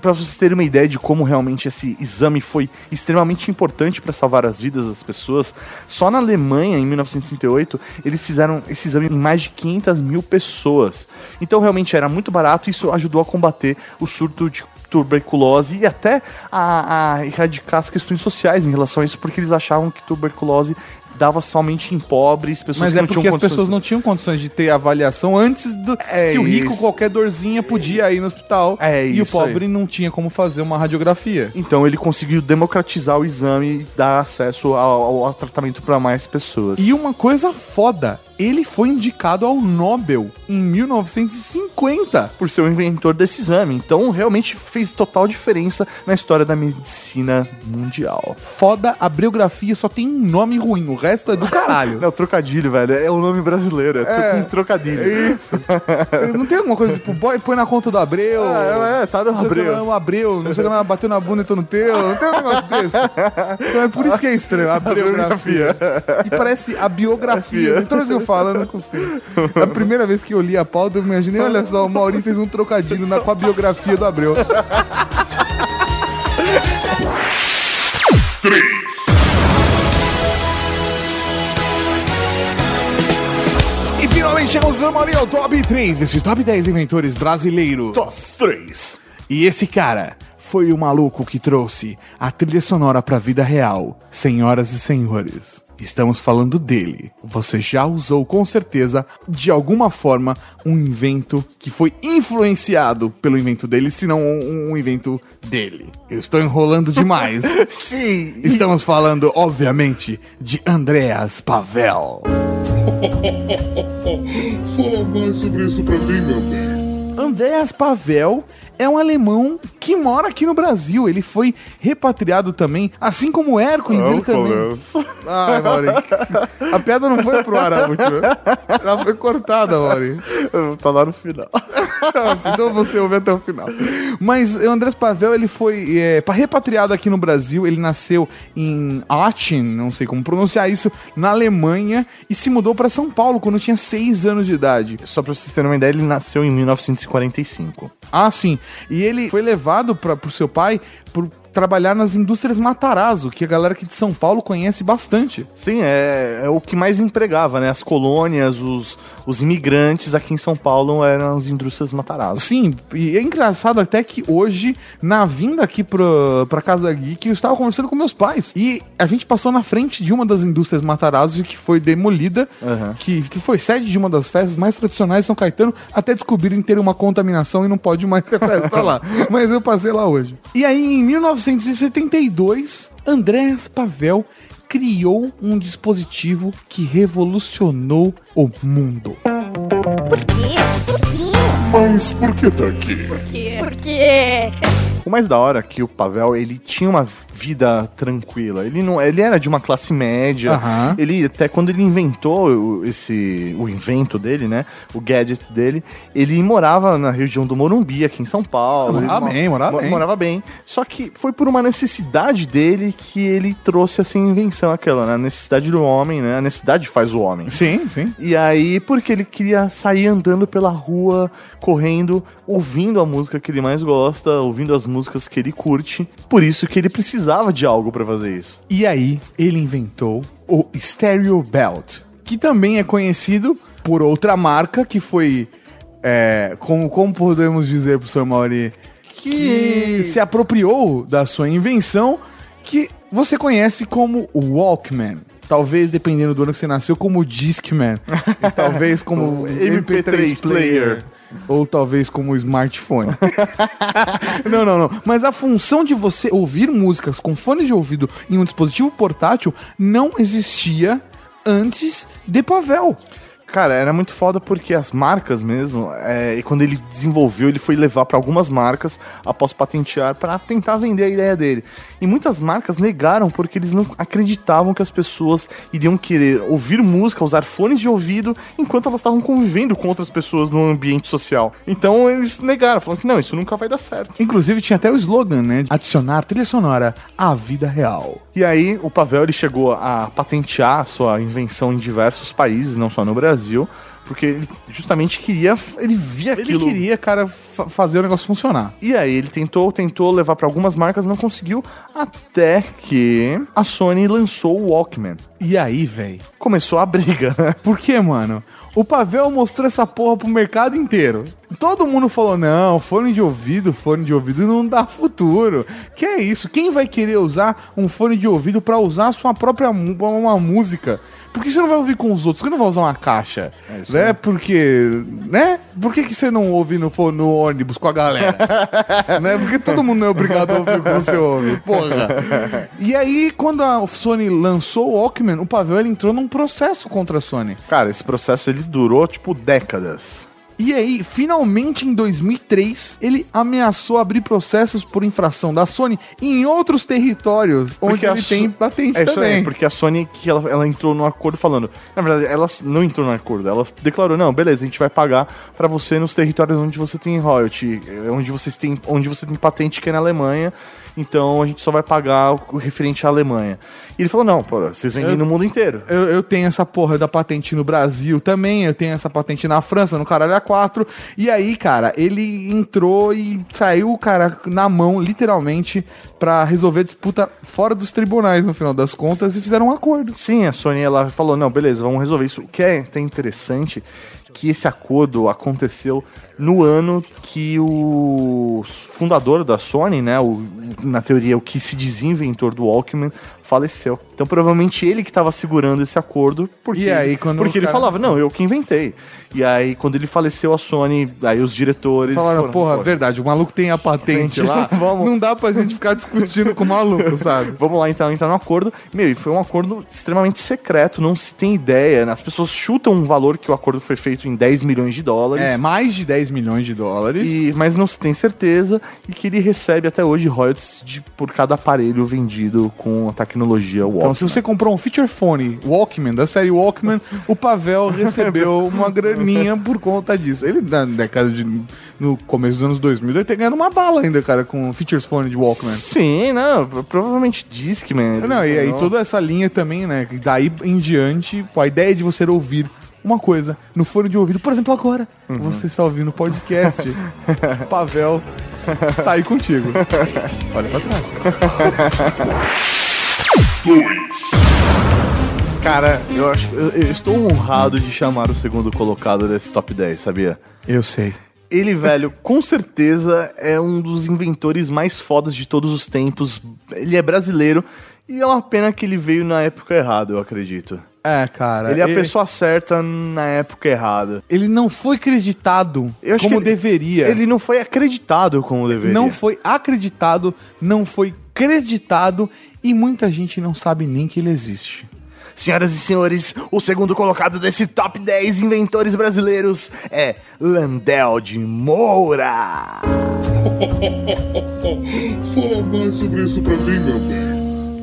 Pra vocês terem uma ideia de como realmente esse exame foi extremamente importante para salvar as vidas das pessoas, só na Alemanha, em 1938, eles fizeram esse exame em mais de 500 mil pessoas. Então, realmente era muito barato e isso ajudou a combater o surto de tuberculose e até a, a erradicar as questões sociais em relação a isso, porque eles achavam que tuberculose dava somente em pobres, pessoas Mas que é não porque tinham as pessoas condições- não tinham condições de ter avaliação antes do É que o rico, isso. qualquer dorzinha, podia ir no hospital. É e o isso aí. pobre não tinha como fazer uma radiografia. Então ele conseguiu democratizar o exame e dar acesso ao, ao- ao tratamento para mais pessoas. E uma coisa foda, ele foi indicado ao Nobel em 1950. por ser o inventor desse exame. Então realmente fez total diferença na história da medicina mundial. Foda, a biografia só tem um nome ruim, o resto é do caralho. Não, trocadilho, velho. É o nome brasileiro. É, É. com trocadilho. Isso. não tem alguma coisa tipo, boy, põe na conta do Abreu. É, é, tá no Não sei o que lá, Abreu. Abreu, não sei o que lá, bateu na bunda e tô no teu. Não tem um negócio desse. Então é por isso que é estranho, a biografia. E parece a biografia. Toda vez que eu falo, eu não consigo. A primeira vez que eu li a pauta, eu imaginei, olha só, o Mauri fez um trocadilho na, com a biografia do Abreu. E finalmente chegamos no Mauri ao top 3, esse top 10 inventores brasileiros. Três. E esse cara foi o maluco que trouxe a trilha sonora pra vida real. Senhoras e senhores, estamos falando dele. Você já usou com certeza, de alguma forma, um invento que foi influenciado pelo invento dele, se não um, um invento dele. Eu estou enrolando demais. (laughs) Sim. Estamos falando, obviamente, de Andreas Pavel. (laughs) Fala mais sobre isso pra mim, meu bem. Andreas Pavel é um alemão que mora aqui no Brasil. Ele foi repatriado também, assim como o Hércules, ele também. Ai, Mauri. A piada não foi pro ar. Ela foi cortada, Mauri. Tá lá no final. (laughs) então você ouve até o final. Mas o Andrés Pavel, ele foi é, pa- repatriado aqui no Brasil. Ele nasceu em Aachen, não sei como pronunciar isso, na Alemanha, e se mudou para São Paulo quando tinha seis anos de idade. Só pra vocês terem uma ideia, ele nasceu em 1945. Ah, sim. E ele foi levado para pro seu pai por trabalhar nas indústrias Matarazzo, que a galera aqui de São Paulo conhece bastante. Sim, é, é o que mais empregava, né? As colônias, os, os imigrantes aqui em São Paulo eram as indústrias Matarazzo. Sim, e é engraçado até que hoje, na vinda aqui pra, pra Casa Geek, eu estava conversando com meus pais. E a gente passou na frente de uma das indústrias Matarazzo que foi demolida, Aham. que, que foi sede de uma das festas mais tradicionais de São Caetano, até descobrirem ter uma contaminação e não pode mais (laughs) lá. Mas eu passei lá hoje. E aí, em 1972, Andréas Pavel criou um dispositivo que revolucionou o mundo. Por quê? Por quê? Mas por que tá aqui? Por quê? O mais da hora é que o Pavel, ele tinha uma vida tranquila. Ele não, ele era de uma classe média. Aham. Ele até quando ele inventou o, esse o invento dele, né, o gadget dele, ele morava na região do Morumbi aqui em São Paulo. Morava Ele bem, morava mo- bem. Morava bem. Só que foi por uma necessidade dele que ele trouxe essa invenção aquela, né? A necessidade do homem, né? A necessidade faz o homem. Sim, sim. E aí, porque ele queria sair andando pela rua, correndo, ouvindo a música que ele mais gosta, ouvindo as músicas que ele curte. Por isso que ele precisava de algo pra fazer isso. E aí, ele inventou o Stereo Belt, que também é conhecido por outra marca que foi. É, como, como podemos dizer pro Sr. Mauri? Que se apropriou da sua invenção, que você conhece como o Walkman. Talvez, dependendo do ano que você nasceu, como o Discman. (laughs) E talvez como O MP3 MP3 player. player. Ou talvez como smartphone. (laughs) não, não, não. Mas a função de você ouvir músicas com fones de ouvido em um dispositivo portátil não existia antes de Pavel. Cara, era muito foda porque as marcas mesmo, é, e quando ele desenvolveu, ele foi levar pra algumas marcas após patentear pra tentar vender a ideia dele. E muitas marcas negaram porque eles não acreditavam que as pessoas iriam querer ouvir música, usar fones de ouvido enquanto elas estavam convivendo com outras pessoas no ambiente social. Então eles negaram, falando que não, isso nunca vai dar certo. Inclusive tinha até o slogan, né? Adicionar trilha sonora à vida real. E aí o Pavel ele chegou a patentear a sua invenção em diversos países, não só no Brasil, porque ele justamente queria, ele via Ele aquilo. queria, cara, fa- fazer o negócio funcionar. E aí ele tentou, tentou levar para algumas marcas, não conseguiu, até que a Sony lançou o Walkman. E aí, velho? Começou a briga, né? (laughs) Por quê, mano? O Pavel mostrou essa porra pro mercado inteiro. Todo mundo falou: não, fone de ouvido, fone de ouvido não dá futuro. Que é isso? Quem vai querer usar um fone de ouvido pra usar a sua própria uma música? Por que você não vai ouvir com os outros? Por que não vai usar uma caixa? né? Porque, né? Por que, que você não ouve no, no ônibus com a galera? (laughs) né? Porque todo mundo não é obrigado a ouvir o que você ouve. Porra. E aí, quando a Sony lançou o Walkman, o Pavel ele entrou num processo contra a Sony. Cara, esse processo ele durou, tipo, décadas. E aí, finalmente em 2003, ele ameaçou abrir processos por infração da Sony em outros territórios onde Porque a ele So- tem patente É isso também. aí, porque a Sony que ela, ela entrou num acordo falando. Na verdade, ela não entrou num acordo, ela declarou: não, beleza, a gente vai pagar pra você nos territórios onde você tem royalty, eh, onde, vocês têm, onde você tem patente que é na Alemanha. Então a gente só vai pagar o referente à Alemanha. E ele falou: não, pô, vocês vendem Eu- no mundo inteiro. Eu, eu tenho essa porra da patente no Brasil também, eu tenho essa patente na França, no caralho A4. E aí, cara, ele entrou e saiu, cara, na mão, literalmente, pra resolver a disputa fora dos tribunais, no final das contas, e fizeram um acordo. Sim, a Sony ela falou: não, beleza, vamos resolver isso. O que é até interessante que esse acordo aconteceu no ano que o fundador da Sony, né, o, na teoria o que se dizia inventor do Walkman, faleceu. Então provavelmente ele que estava segurando esse acordo, porque, E aí, quando porque ele cara- falava, não, eu que inventei. E aí quando ele faleceu a Sony, aí os diretores Falaram, foram, porra, "Pô, verdade, o maluco tem a patente lá, (laughs) Vamos. não dá pra gente ficar discutindo com o maluco, sabe? (laughs) Vamos lá então entrar no acordo. Meu, e foi um acordo extremamente secreto, não se tem ideia. né? As pessoas chutam um valor que o acordo foi feito em 10 milhões de dólares. É, mais de 10 milhões de dólares. E, mas não se tem certeza e que ele recebe até hoje royalties de, por cada aparelho vendido com a tecnologia Walkman. Então, se você comprou um feature phone Walkman, da série Walkman, o Pavel (laughs) recebeu uma graninha por conta disso. Ele, na década de. No começo dos anos 2000, ele ter ganhado uma bala ainda, cara, com features phone de Walkman. Sim, não, provavelmente Discman. Não, e aí toda essa linha também, né? Daí em diante, a ideia de você ouvir uma coisa no fone de ouvido, por exemplo, agora, você está ouvindo o podcast, (laughs) Pavel está aí contigo. Olha pra trás. Cara, eu acho eu, eu estou honrado de chamar o segundo colocado desse top 10, sabia? Eu sei. Ele, velho, com certeza é um dos inventores mais fodas de todos os tempos. Ele é brasileiro e é uma pena que ele veio na época errada, eu acredito. É, cara. Ele é a pessoa certa na época errada. Ele não foi acreditado Eu acho como que ele- deveria. Ele não foi acreditado como deveria. não foi acreditado, não foi creditado e muita gente não sabe nem que ele existe. Senhoras e senhores, o segundo colocado desse top 10 inventores brasileiros é Landel de Moura. (laughs) Fala mais sobre isso pra mim, meu bem.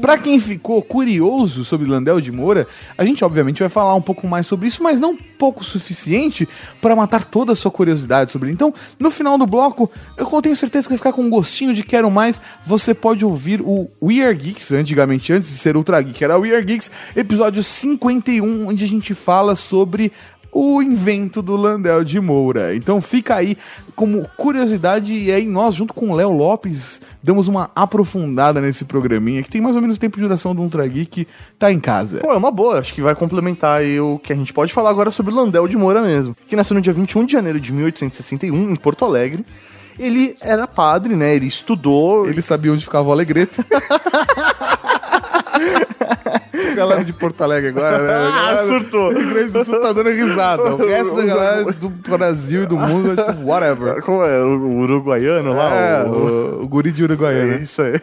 Pra quem ficou curioso sobre Landel de Moura, a gente obviamente vai falar um pouco mais sobre isso, mas não pouco suficiente para matar toda a sua curiosidade sobre ele. Então, no final do bloco, eu tenho certeza que vai ficar com um gostinho de quero mais. Você pode ouvir o We Are Geeks, antigamente, antes de ser Ultra Geek, era We Are Geeks, episódio 51, onde a gente fala sobre o invento do Landel de Moura. Então fica aí como curiosidade e aí nós, junto com o Léo Lopes, damos uma aprofundada nesse programinha que tem mais ou menos o tempo de duração do Ultra Geek, tá em casa. Pô, é uma boa, acho que vai complementar aí o que a gente pode falar agora sobre Landel de Moura mesmo. Que nasceu no dia 21 de janeiro de 1861, em Porto Alegre. Ele era padre, né? Ele estudou. Ele sabia onde ficava o Alegrete. (laughs) (laughs) galera de Porto Alegre agora, né? Ah, surtou. Rio Grande do Sul tá dando risada. O (laughs) resto da galera do Brasil e do mundo é tipo, whatever. (laughs) Como é? O uruguaiano lá? É, o... o, guri de Uruguaiana. É isso aí.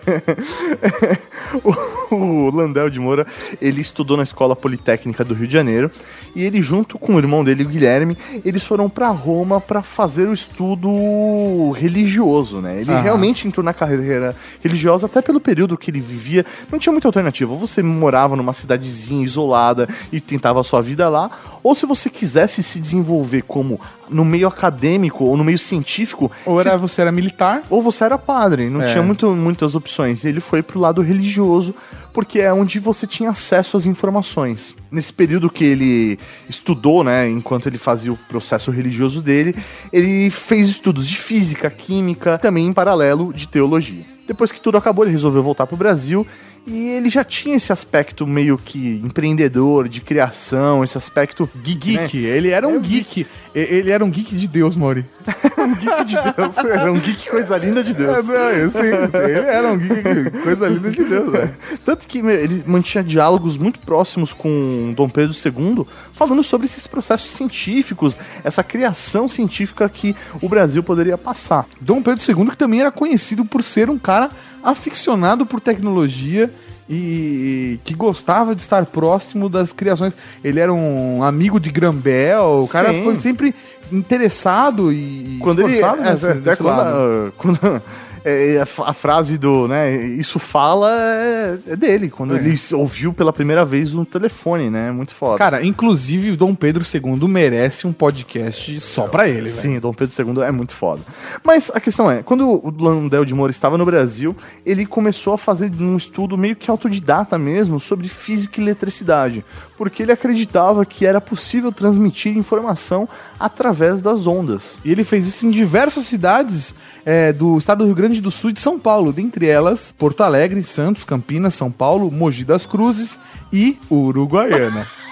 o, o Landel de Moura, ele estudou na Escola Politécnica do Rio de Janeiro e ele junto com o irmão dele, o Guilherme, eles foram pra Roma pra fazer o estudo religioso, né? Ele Aham. realmente entrou na carreira religiosa até pelo período que ele vivia, não tinha muita alternativa. Você morava numa cidadezinha isolada e tentava a sua vida lá, ou se você quisesse se desenvolver como no meio acadêmico ou no meio científico, Ou era, você era militar, ou você era padre, não É. tinha muito, muitas opções. Ele foi pro lado religioso, porque é onde você tinha acesso às informações. Nesse período que ele estudou, né, enquanto ele fazia o processo religioso dele, ele fez estudos de física, química, também em paralelo de teologia. Depois que tudo acabou, ele resolveu voltar pro Brasil e ele já tinha esse aspecto meio que empreendedor, de criação, esse aspecto geek. né? geek. Ele era um É geek. E- Ele era um geek de Deus, Mori. (laughs) um geek de Deus. (laughs) Era um geek coisa linda de É, Deus. não, eu sei, eu sei, ele era um geek, coisa linda de Deus, né? (laughs) Tanto que meu, ele mantinha diálogos muito próximos com Dom Pedro II, falando sobre esses processos científicos, essa criação científica que o Brasil poderia passar. Dom Pedro II, que também era conhecido por ser um cara aficionado por tecnologia e que gostava de estar próximo das criações. Ele era um amigo de Grambel, o cara Sim. foi sempre interessado e Quando ele. esforçado é, nesse- até nesse quando, a- quando- é, a, fa- a frase do, né, isso fala é, é dele, quando É. ele ouviu pela primeira vez no telefone, né? Muito foda. Cara, inclusive o Dom Pedro II merece um podcast só pra ele. Sim, Dom Pedro II é muito foda. Mas a questão é, quando o Landel de Moura estava no Brasil, ele começou a fazer um estudo meio que autodidata mesmo sobre física e eletricidade, porque ele acreditava que era possível transmitir informação através das ondas. E ele fez isso em diversas cidades é, do estado do Rio Grande do Sul e de São Paulo, dentre elas Porto Alegre, Santos, Campinas, São Paulo, Mogi das Cruzes e Uruguaiana. (laughs)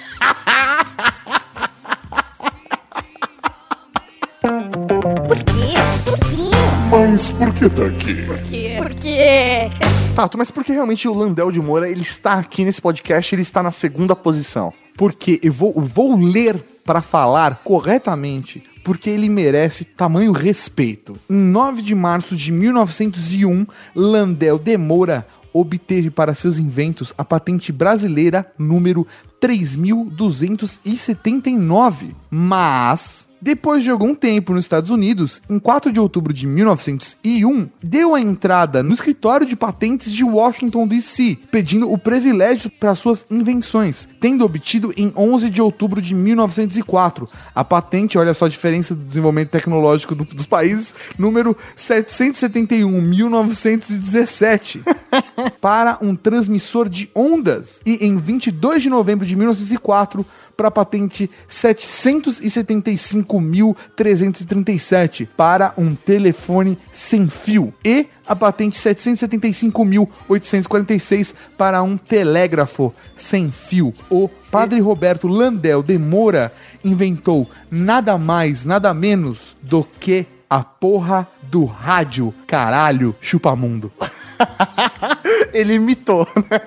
Por quê? Por quê? Mas por que tá aqui? Por quê? Tato, mas por que realmente o Landel de Moura ele está aqui nesse podcast ele está na segunda posição? Porque eu vou, vou ler para falar corretamente, porque ele merece tamanho respeito. Em 9 de março de 1901, Landel de Moura obteve para seus inventos a patente brasileira número 3279. Mas depois de algum tempo nos Estados Unidos, em 4 de outubro de 1901, deu a entrada no escritório de patentes de Washington DC, pedindo o privilégio para suas invenções, tendo obtido em 11 de outubro de 1904 a patente, olha só a diferença do desenvolvimento tecnológico do- dos países, número 771-1917, (laughs) para um transmissor de ondas, e em 22 de novembro de 1904 para a patente 775.337 para um telefone sem fio e a patente 775.846 para um telégrafo sem fio. O padre Roberto Landel de Moura inventou nada mais, nada menos do que a porra do rádio. Caralho, chupamundo. (laughs) Ele imitou, né?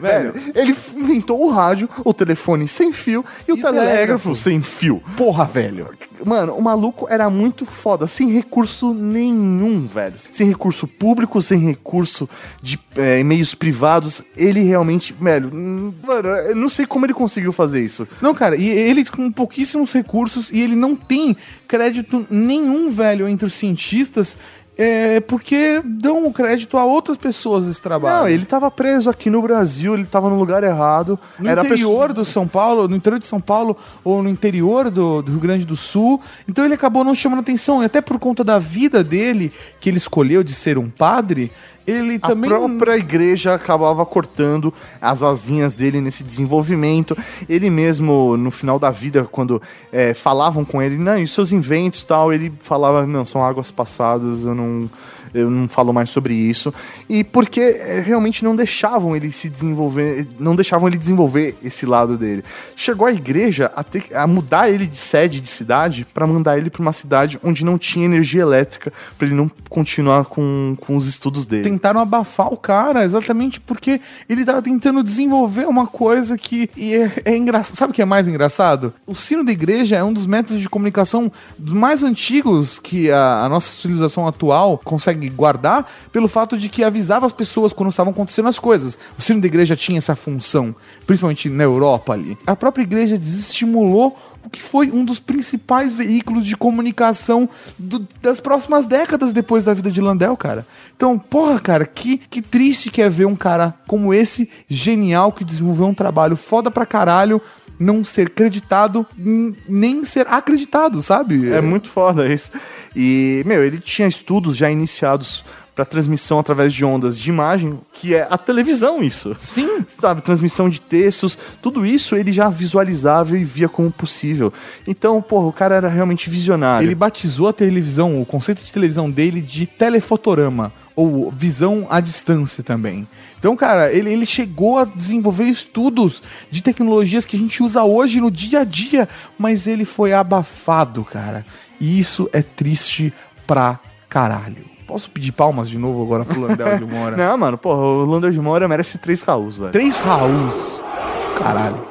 Velho, ele inventou o rádio, o telefone sem fio e o E o telégrafo telégrafo. sem fio. Porra, velho. Mano, o maluco era muito foda, sem recurso nenhum, velho. Sem recurso público, sem recurso de é, e-mails privados. Ele realmente, velho, mano, eu não sei como ele conseguiu fazer isso. Não, cara, e ele com pouquíssimos recursos e ele não tem crédito nenhum, velho, entre os cientistas, é, porque dão o crédito a outras pessoas esse trabalho. Não, ele tava preso aqui no Brasil, ele tava no lugar errado. No era interior pessoa- do São Paulo, no interior de São Paulo ou no interior do, do Rio Grande do Sul. Então ele acabou não chamando atenção. E até por conta da vida dele, que ele escolheu de ser um padre, ele A também. própria igreja acabava cortando as asinhas dele nesse desenvolvimento. Ele mesmo, no final da vida, quando é, falavam com ele, não, e os seus inventos e tal, ele falava, não, são águas passadas, eu não, eu não falo mais sobre isso. E porque é, realmente não deixavam ele se desenvolver, não deixavam ele desenvolver esse lado dele. Chegou a igreja a, ter, a mudar ele de sede de cidade para mandar ele para uma cidade onde não tinha energia elétrica, para ele não continuar com, com os estudos dele. Tentaram abafar o cara exatamente porque ele tava tentando desenvolver uma coisa que é, é engraçado. Sabe o que é mais engraçado? O sino da igreja é um dos métodos de comunicação mais antigos que a, a nossa civilização atual consegue guardar, pelo fato de que avisava as pessoas quando estavam acontecendo as coisas. O sino da igreja tinha essa função, principalmente na Europa ali. A própria igreja desestimulou o que foi um dos principais veículos de comunicação do- das próximas décadas depois da vida de Landel, cara. Então, porra, cara, que, que triste que é ver um cara como esse, genial, que desenvolveu um trabalho foda pra caralho, não ser creditado, nem ser acreditado, sabe? É muito foda isso. E, meu, ele tinha estudos já iniciados para transmissão através de ondas de imagem, que é a televisão isso. Sim. Sabe, transmissão de textos, tudo isso ele já visualizava e via como possível. Então, porra, o cara era realmente visionário. Ele batizou a televisão, o conceito de televisão dele de telefotorama, ou visão à distância também. Então, cara, ele, ele chegou a desenvolver estudos de tecnologias que a gente usa hoje no dia a dia, mas ele foi abafado, cara. E isso é triste pra caralho. Posso pedir palmas de novo agora pro Landel de Moura? (laughs) Não, mano, porra, o Landel de Moura merece três Raús, velho. Três Raús. Caralho.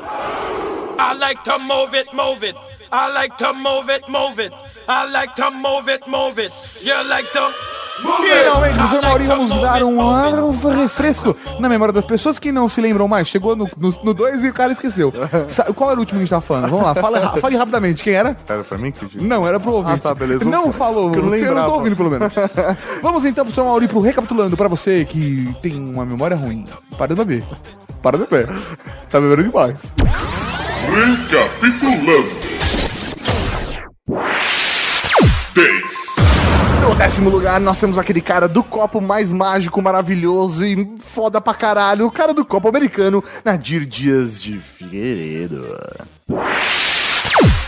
I like to move it, move it. I like to move it, move it. I like to move it, move it. You like to. Finalmente, professor I like Mauri, to vamos dar um ar, refresco na memória das pessoas que não se lembram mais. Chegou no 2 e o cara esqueceu. (laughs) Sa- Qual era o último que a gente tava falando? Vamos lá, fala, fale rapidamente. Quem era? Era pra mim que eu Não, era pro ouvinte. Ah, tá, beleza. Não falou, eu não porque eu não tô lembrava. ouvindo pelo menos. (laughs) Vamos então, professor Mauri, pro recapitulando pra você que tem uma memória ruim. Para de beber. Para de beber. Tá bebendo demais. Recapitulando. 10. No décimo lugar, nós temos aquele cara do copo mais mágico, maravilhoso e foda pra caralho, o cara do copo americano, Nadir Dias de Figueiredo.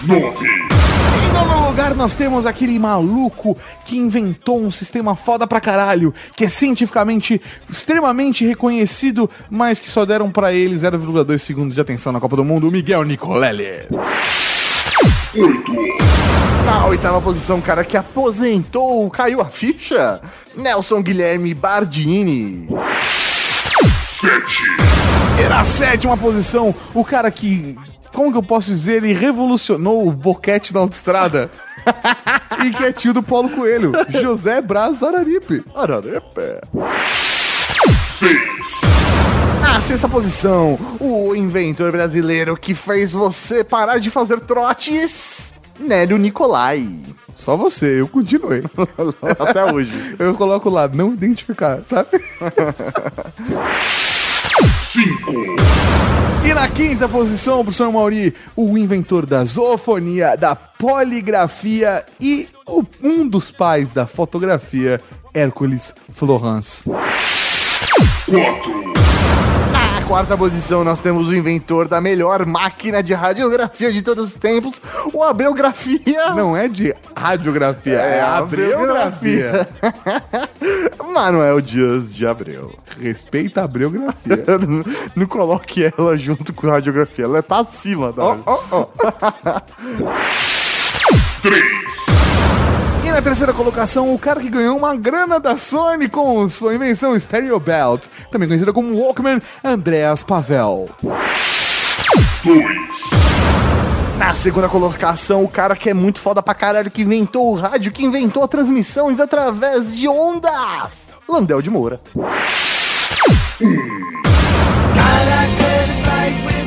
9. Em nono lugar, nós temos aquele maluco que inventou um sistema foda pra caralho, que é cientificamente extremamente reconhecido, mas que só deram pra ele 0,2 segundos de atenção na Copa do Mundo, o Miguel Nicolelli. 8. Na oitava posição, o cara que aposentou, caiu a ficha, Nelson Guilherme Bardini. 7. E na sétima posição, o cara que, como que eu posso dizer, ele revolucionou o boquete da autoestrada. (laughs) e que é tio do Paulo Coelho, José Braz Araripe. Ararepe. 6. Na sexta posição, o inventor brasileiro que fez você parar de fazer trotes, Nélio Nicolai. Só você, eu continuei. (laughs) Até hoje. Eu coloco lá, não identificar, sabe? 5. E na quinta posição, professor Mauri, o inventor da zoofonia, da poligrafia e o- um dos pais da fotografia, Hércules Florence. 4. Quarta posição, nós temos o inventor da melhor máquina de radiografia de todos os tempos, o Abreu Grafia. Não é de radiografia, é, É abreografia. (laughs) Manuel Dias de Abreu. Respeita a abreografia. (laughs) não, não coloque ela junto com radiografia, ela tá acima da. 3. E na terceira colocação, o cara que ganhou uma grana da Sony com sua invenção Stereo Belt, também conhecida como Walkman, Andreas Pavel. 2. Na segunda colocação, o cara que é muito foda pra caralho, que inventou o rádio, que inventou transmissões através de ondas. Landel de Moura.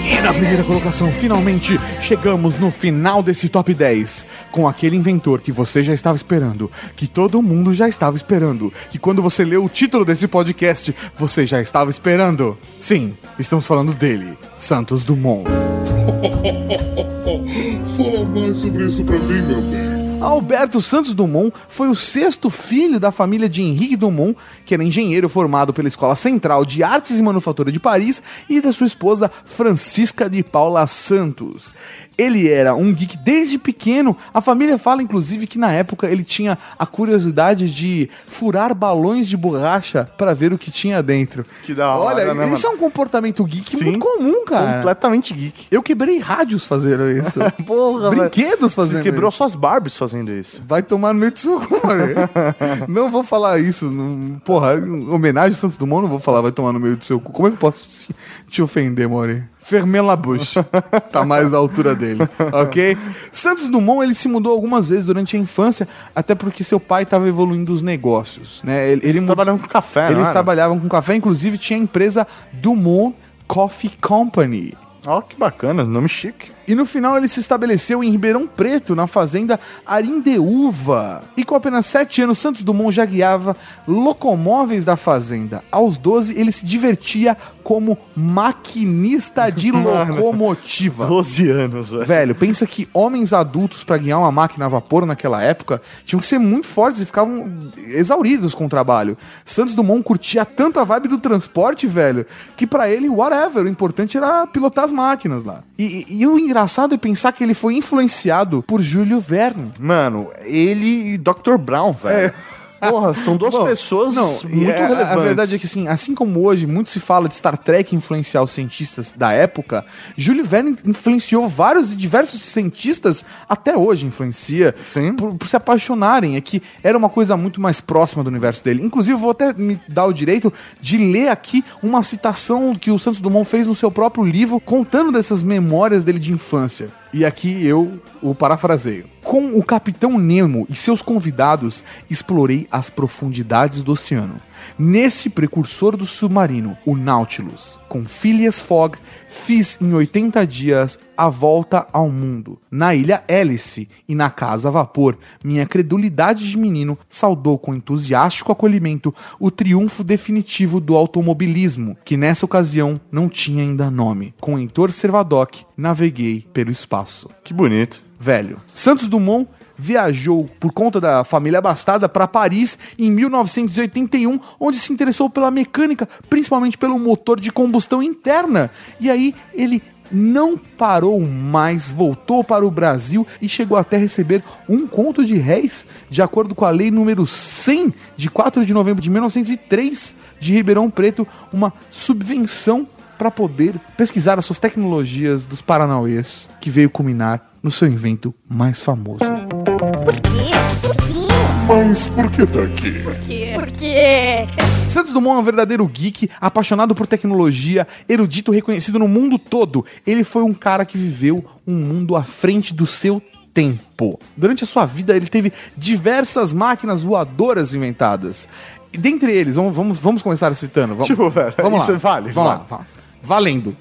E na primeira colocação, finalmente chegamos no final desse top 10 com aquele inventor que você já estava esperando, que todo mundo já estava esperando, que quando você leu o título desse podcast, você já estava esperando. Sim, estamos falando dele, Santos Dumont. (laughs) Fala mais sobre isso pra mim, meu bem. Alberto Santos Dumont foi o sexto filho da família de Henrique Dumont, que era engenheiro formado pela Escola Central de Artes e Manufatura de Paris, e da sua esposa Francisca de Paula Santos. Ele era um geek desde pequeno. A família fala, inclusive, que na época ele tinha a curiosidade de furar balões de borracha para ver o que tinha dentro. Que da hora, Olha, né, isso é um comportamento geek Sim. muito comum, cara. Completamente geek. Eu quebrei rádios fazendo isso. (laughs) Porra, Brinquedos Você fazendo quebrou isso. suas Barbies fazendo isso. Vai tomar no meio do seu cu, mano. (laughs) Não vou falar isso. não- Porra, em homenagem a Santos Dumont, não vou falar, vai tomar no meio do seu cu. Como é que eu posso te- te ofender, Mori? Fermin Labouche. Tá mais da altura dele, ok? Santos Dumont, ele se mudou algumas vezes durante a infância, até porque seu pai estava evoluindo os negócios, né? Ele, ele Eles trabalham com café, Eles trabalhavam com café, inclusive tinha a empresa Dumont Coffee Company. Ó, que bacana, nome chique. E no final ele se estabeleceu em Ribeirão Preto, na fazenda Arindeúva. E com apenas 7 anos, Santos Dumont já guiava locomóveis da fazenda. Aos 12, ele se divertia como maquinista de Mano, (laughs) locomotiva. 12 anos, velho. Velho, pensa que homens adultos pra guiar uma máquina a vapor naquela época tinham que ser muito fortes e ficavam exauridos com o trabalho. Santos Dumont curtia tanto a vibe do transporte, velho, que pra ele, whatever, o importante era pilotar as máquinas lá. E, e- e o engraçado é pensar que ele foi influenciado por Júlio Verne. Mano, ele e Dr. Brown, velho. Porra, são duas (laughs) Bom, pessoas Não, muito é- relevantes. A verdade é que, assim, assim como hoje muito se fala de Star Trek influenciar os cientistas da época, Júlio Verne influenciou vários e diversos cientistas, até hoje influencia. Por, por se apaixonarem. É que era uma coisa muito mais próxima do universo dele. Inclusive, eu vou até me dar o direito de ler aqui uma citação que o Santos Dumont fez no seu próprio livro, contando dessas memórias dele de infância. E aqui eu o parafraseio. Com o Capitão Nemo e seus convidados, explorei as profundidades do oceano. Nesse precursor do submarino, o Nautilus, com Phileas Fogg, fiz em 80 dias a volta ao mundo. Na ilha Hélice e na casa a vapor, minha credulidade de menino saudou com entusiástico acolhimento o triunfo definitivo do automobilismo, que nessa ocasião não tinha ainda nome. Com Heitor Servadoc, naveguei pelo espaço. Que bonito. Velho. Santos Dumont viajou por conta da família abastada para Paris em 1981, onde se interessou pela mecânica, principalmente pelo motor de combustão interna. E aí ele não parou mais, voltou para o Brasil e chegou até receber um conto de réis, de acordo com a lei número 100 de 4 de novembro de 1903 de Ribeirão Preto, uma subvenção para poder pesquisar as suas tecnologias dos Paranauês, que veio culminar no seu invento mais famoso. Por quê? Por quê? Mas por que tá aqui? Por quê? Santos Dumont é um verdadeiro geek, apaixonado por tecnologia, erudito reconhecido no mundo todo. Ele foi um cara que viveu um mundo à frente do seu tempo. Durante a sua vida, ele teve diversas máquinas voadoras inventadas. E dentre eles, vamos, vamos, vamos começar citando. Vamos, Tipo, velho, vamos isso lá. vale, Vamos lá. Valendo.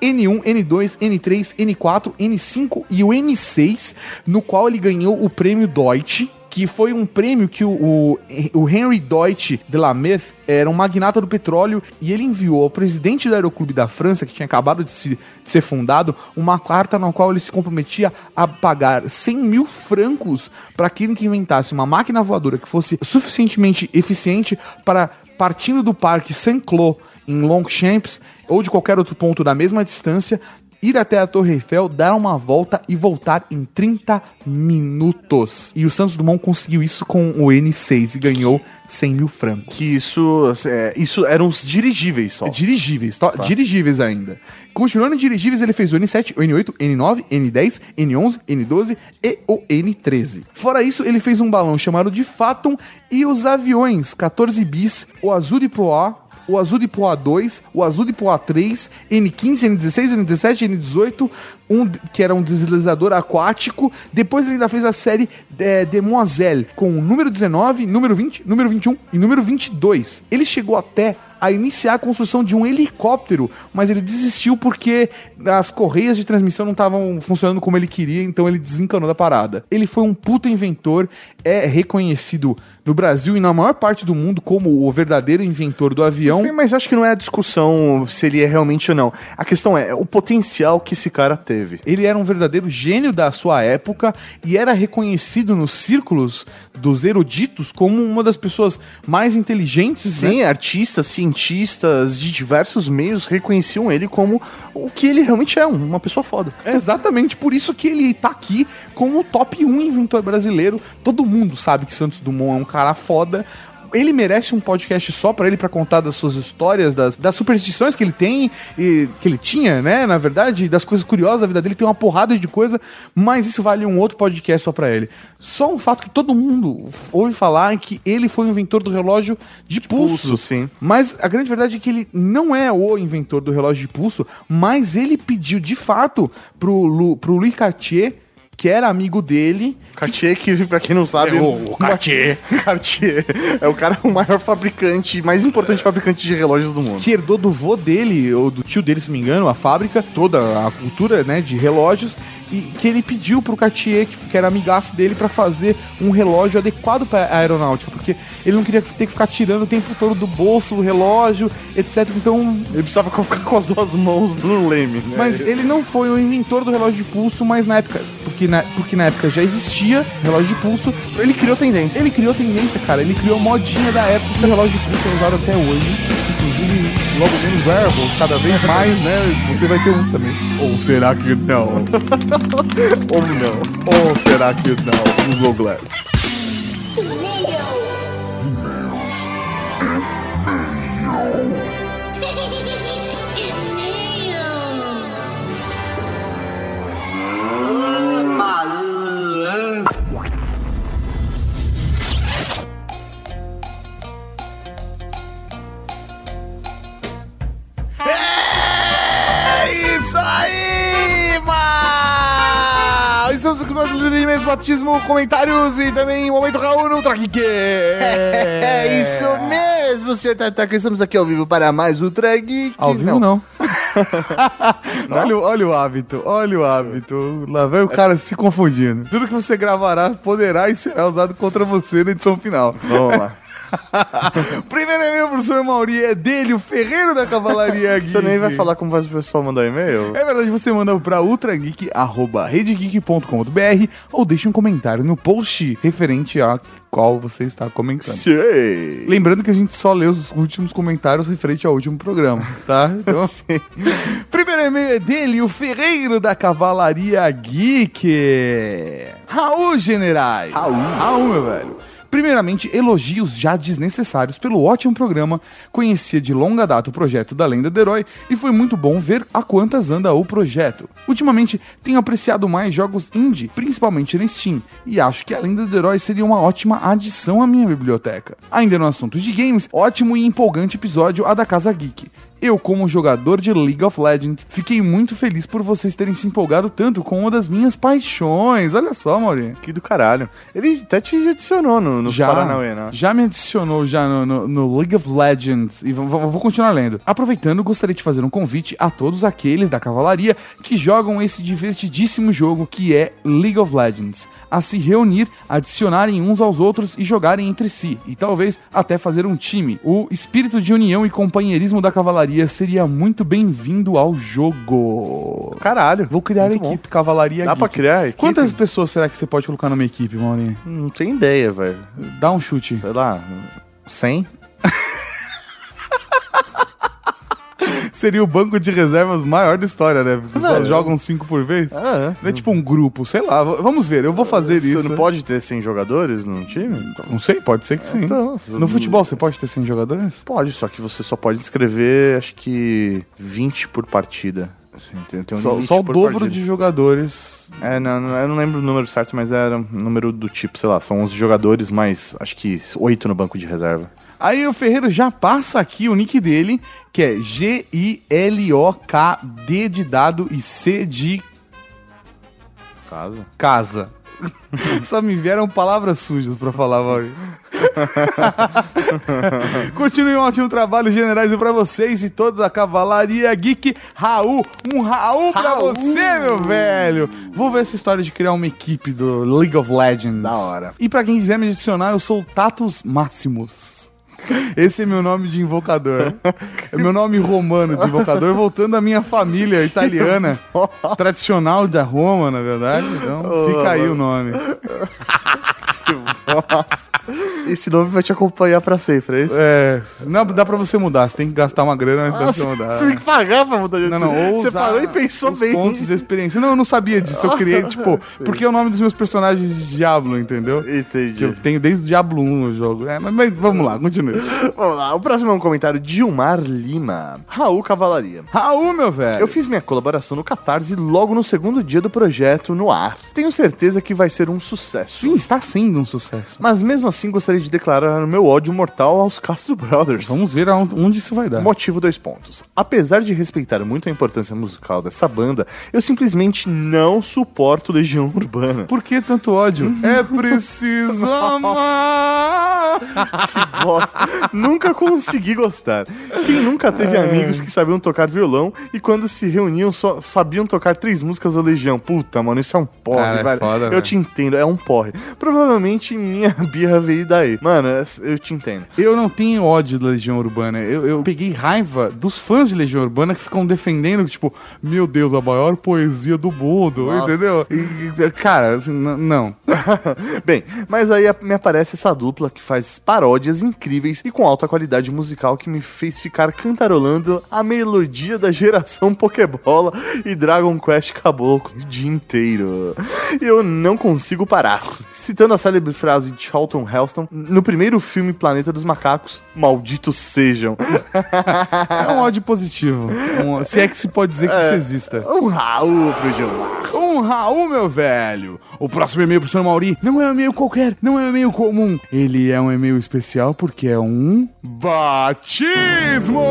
N1, N2, N3, N4, N5 e o N6, no qual ele ganhou o prêmio Deutsche, que foi um prêmio que o, o, o Henry Deutsche de la Meth era um magnata do petróleo e ele enviou ao presidente do Aeroclube da França, que tinha acabado de, se- de ser fundado, uma carta na qual ele se comprometia a pagar 100 mil francos para aquele que inventasse uma máquina voadora que fosse suficientemente eficiente para, partindo do Parque Saint-Cloud em Longchamps ou de qualquer outro ponto da mesma distância, ir até a Torre Eiffel, dar uma volta e voltar em 30 minutos. E o Santos Dumont conseguiu isso com o N6 e ganhou 100 mil francos. Que isso, é, isso eram os dirigíveis só. Dirigíveis, tá? dirigíveis ainda. Continuando em dirigíveis, ele fez o N7, o N8, N9, N10, N11, N12 e o N13. Fora isso, ele fez um balão chamado de Phaeton e os aviões 14 bis, o Azul de Proa, o Azul de Poa 2, o Azul de Poa 3, N15, N16, N17, N18, um que era um deslizador aquático. Depois ele ainda fez a série é, Demoiselle, com o número 19, número 20, número 21 e número 22. Ele chegou até a iniciar a construção de um helicóptero, mas ele desistiu porque as correias de transmissão não estavam funcionando como ele queria, então ele desencanou da parada. Ele foi um puto inventor, é reconhecido no Brasil e na maior parte do mundo como o verdadeiro inventor do avião. Sim, mas acho que não é a discussão se ele é realmente ou não. A questão é o potencial que esse cara teve. Ele era um verdadeiro gênio da sua época e era reconhecido nos círculos dos eruditos como uma das pessoas mais inteligentes, né? Sim, artistas, cientistas de diversos meios reconheciam ele como o que ele realmente é, uma pessoa foda. É exatamente por isso que ele tá aqui como o top 1 inventor brasileiro. Todo mundo sabe que Santos Dumont é um cara foda. Ele merece um podcast só pra ele pra contar das suas histórias, das, das superstições que ele tem e que ele tinha, né? Na verdade, das coisas curiosas da vida dele, tem uma porrada de coisa, mas isso vale um outro podcast só pra ele. Só um fato que todo mundo ouve falar é que ele foi o inventor do relógio de pulso. pulso, sim. Mas a grande verdade é que ele não é o inventor do relógio de pulso, mas ele pediu de fato pro, Lu, pro Louis Cartier, que era amigo dele. Cartier, que pra quem não sabe. É, o- o Cartier. (laughs) Cartier. É o cara, o maior fabricante, mais importante fabricante de relógios do mundo. Que herdou do vô dele, ou do tio dele, se não me engano, a fábrica, toda a cultura né, de relógios, e que ele pediu pro Cartier, que, era amigaço dele, pra fazer um relógio adequado pra aeronáutica, porque ele não queria ter que ficar tirando o tempo todo do bolso o relógio, etc. Então Ele precisava (laughs) ficar com as duas mãos no leme, né? Mas ele não foi o inventor do relógio de pulso, mas na época, porque na, porque na época já existia relógio de pulso, ele criou tendência. ele criou tendência, cara, ele criou modinha da época, o relógio de pulso é usado até hoje, inclusive logo menos verbos, cada vez mais, né? Você vai ter um também. Ou será que não? (laughs) Ou não? Ou será que não? Google Glass. E-mail. E-mail. Batismo, comentários e também momento Raul no Geek. (laughs) É isso mesmo, senhor Tartaca. Estamos aqui ao vivo para mais Ultra Geek. Ao vivo (laughs) não. olha, o- olha o hábito, olha o hábito. Lá vai o cara se confundindo. Tudo que você gravará poderá e será usado contra você na edição final. Vamos lá. (laughs) (laughs) Primeiro e-mail, professor Mauri, é dele, o Ferreiro da Cavalaria Geek. (laughs) Você nem vai falar como faz o pessoal mandar e-mail? É verdade, você manda pra ultrageek.redegeek.com.br ou deixa um comentário no post referente a qual você está comentando. Sei. Lembrando que a gente só lê os últimos comentários referente ao último programa, tá? Então, (laughs) primeiro e-mail é dele, o Ferreiro da Cavalaria Geek. Raul Generais. Raul. Raul, meu velho. Primeiramente, elogios já desnecessários pelo ótimo programa. Conhecia de longa data o projeto da Lenda do Herói e foi muito bom ver a quantas anda o projeto. Ultimamente, tenho apreciado mais jogos indie, principalmente no Steam, e acho que a Lenda do Herói seria uma ótima adição à minha biblioteca. Ainda no assunto de games, ótimo e empolgante episódio a da Casa Geek. Eu, como jogador de League of Legends, fiquei muito feliz por vocês terem se empolgado tanto com uma das minhas paixões. Olha só, Maurinho. Que do caralho. Ele até te adicionou no, no Já, Paranauê, né? já me adicionou já no, no- no League of Legends e vou continuar lendo. Aproveitando, gostaria de fazer um convite a todos aqueles da cavalaria que jogam esse divertidíssimo jogo que é League of Legends, a se reunir, adicionarem uns aos outros e jogarem entre si, e talvez até fazer um time. O espírito de união e companheirismo da cavalaria seria muito bem-vindo ao jogo. Caralho. Vou criar a Muito bom. equipe Cavalaria Dá pra Geek. criar a equipe? Quantas pessoas será que você pode colocar numa equipe, Maurinho? Não tenho ideia, velho. Dá um chute. Sei lá, 100? (laughs) Seria o banco de reservas maior da história, né? Porque só jogam cinco por vez. Ah, Não é tipo um grupo, sei lá. Vamos ver, eu vou fazer Você isso. não pode ter 100 jogadores num time? Não sei, pode ser que sim. Então, no futebol você pode ter 100 jogadores? Pode, só que você só pode inscrever, acho que 20 por partida. Assim, tem, tem um Só, só o dobro partida. de jogadores. É, não, não- eu não lembro o número certo, mas era um número do tipo, sei lá, são 11 jogadores, mas acho que 8 no banco de reserva. Aí o Ferreiro já passa aqui o nick dele, que é G-I-L-O-K-D de dado e C de Caso. casa. (laughs) Só me vieram palavras sujas pra falar, Mauri. (laughs) Continue um ótimo trabalho, generais, pra vocês e toda a Cavalaria Geek. Raul, um Raul pra Raul. você, meu velho. Vou ver essa história de criar uma equipe do League of Legends. Da hora. E pra quem quiser me adicionar, eu sou o Tatus Máximos. Esse é meu nome de invocador. É meu nome romano de invocador, voltando à minha família italiana, tradicional da Roma, na verdade. Então, fica aí o nome. Esse nome vai te acompanhar pra sempre, é isso? É, não, dá pra você mudar, você tem que gastar uma grana antes de você mudar. Você tem que pagar pra mudar de Não, não, ou Você parou e pensou bem. pontos de experiência. Não, eu não sabia disso, eu criei, tipo, (laughs) porque é o nome dos meus personagens de Diablo, entendeu? Que Entendi. eu tenho desde o Diablo 1 o jogo. É, mas, mas vamos lá, continue. (laughs) Vamos lá, o próximo é um comentário de Gilmar Lima. Raul Cavalaria. Raul, meu velho. Eu fiz minha colaboração no Catarse logo no segundo dia do projeto no ar. Tenho certeza que vai ser um sucesso. Sim, está sendo um sucesso. Mas mesmo assim gostaria de declarar o meu ódio mortal aos Castro Brothers. Vamos ver onde isso vai dar. Motivo dois pontos. Apesar de respeitar muito a importância musical dessa banda, eu simplesmente não suporto Legião Urbana. Por que tanto ódio? é preciso amar. (laughs) Bosta. nunca consegui gostar. Quem nunca teve amigos que sabiam tocar violão e quando se reuniam só sabiam tocar três músicas da Legião? Puta, mano, isso é um porre, Cara, é velho. foda, eu velho. te entendo, é um porre. Provavelmente minha (laughs) birra veio daí. Mano, eu te entendo. Eu não tenho ódio da Legião Urbana. Eu, eu peguei raiva dos fãs de Legião Urbana que ficam defendendo, tipo, meu Deus, a maior poesia do mundo, Nossa. entendeu? E, cara, assim, não. (laughs) Bem, mas aí me aparece essa dupla que faz paródias incríveis e com alta qualidade musical que me fez ficar cantarolando a melodia da geração (laughs) Pokébola e Dragon Quest Caboclo o dia inteiro. Eu não consigo parar. Citando a célebre frase de Charlton Heston, no primeiro filme Planeta dos Macacos, malditos sejam. É um ódio positivo. Um- se é que se pode dizer que isso exista. Um Raul pro Gilmar. Um Raul, meu velho. O próximo e-mail pro senhor Mauri não é um e-mail qualquer, não é um e-mail comum. Ele é um e-mail especial porque é um batismo.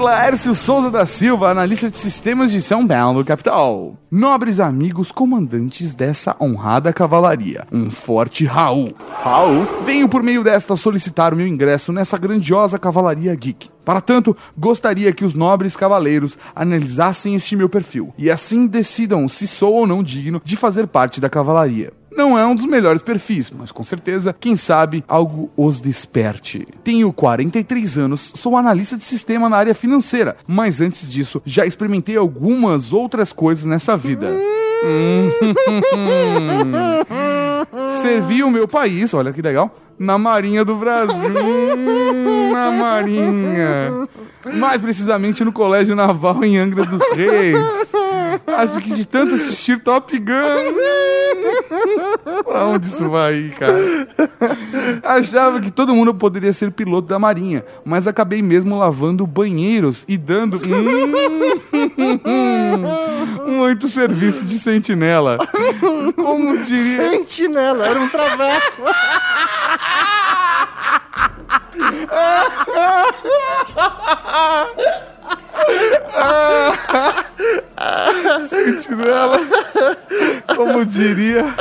Laércio Souza da Silva, analista de sistemas de São Paulo, capital. Nobres amigos comandantes dessa honrada cavalaria, um forte Raul. Raul. Venho por meio desta solicitar o meu ingresso nessa grandiosa cavalaria geek. Para tanto, gostaria que os nobres cavaleiros analisassem este meu perfil e assim decidam se sou ou não digno de fazer parte da cavalaria. Não é um dos melhores perfis, mas com certeza, quem sabe, algo os desperte. Tenho 43 anos, sou analista de sistema na área financeira, mas antes disso, já experimentei algumas outras coisas nessa vida. (laughs) (laughs) Servi o meu país, olha que legal, na Marinha do Brasil. (laughs) na Marinha. Mais precisamente no Colégio Naval em Angra dos Reis. Acho que de tanto assistir Top Gun. pra onde isso vai, cara? Achava que todo mundo poderia ser piloto da Marinha, mas acabei mesmo lavando banheiros e dando hum, (laughs) muito serviço de sentinela. Como diria. Sentinela, era um traveco. Ah! (laughs) Sentinela. Como diria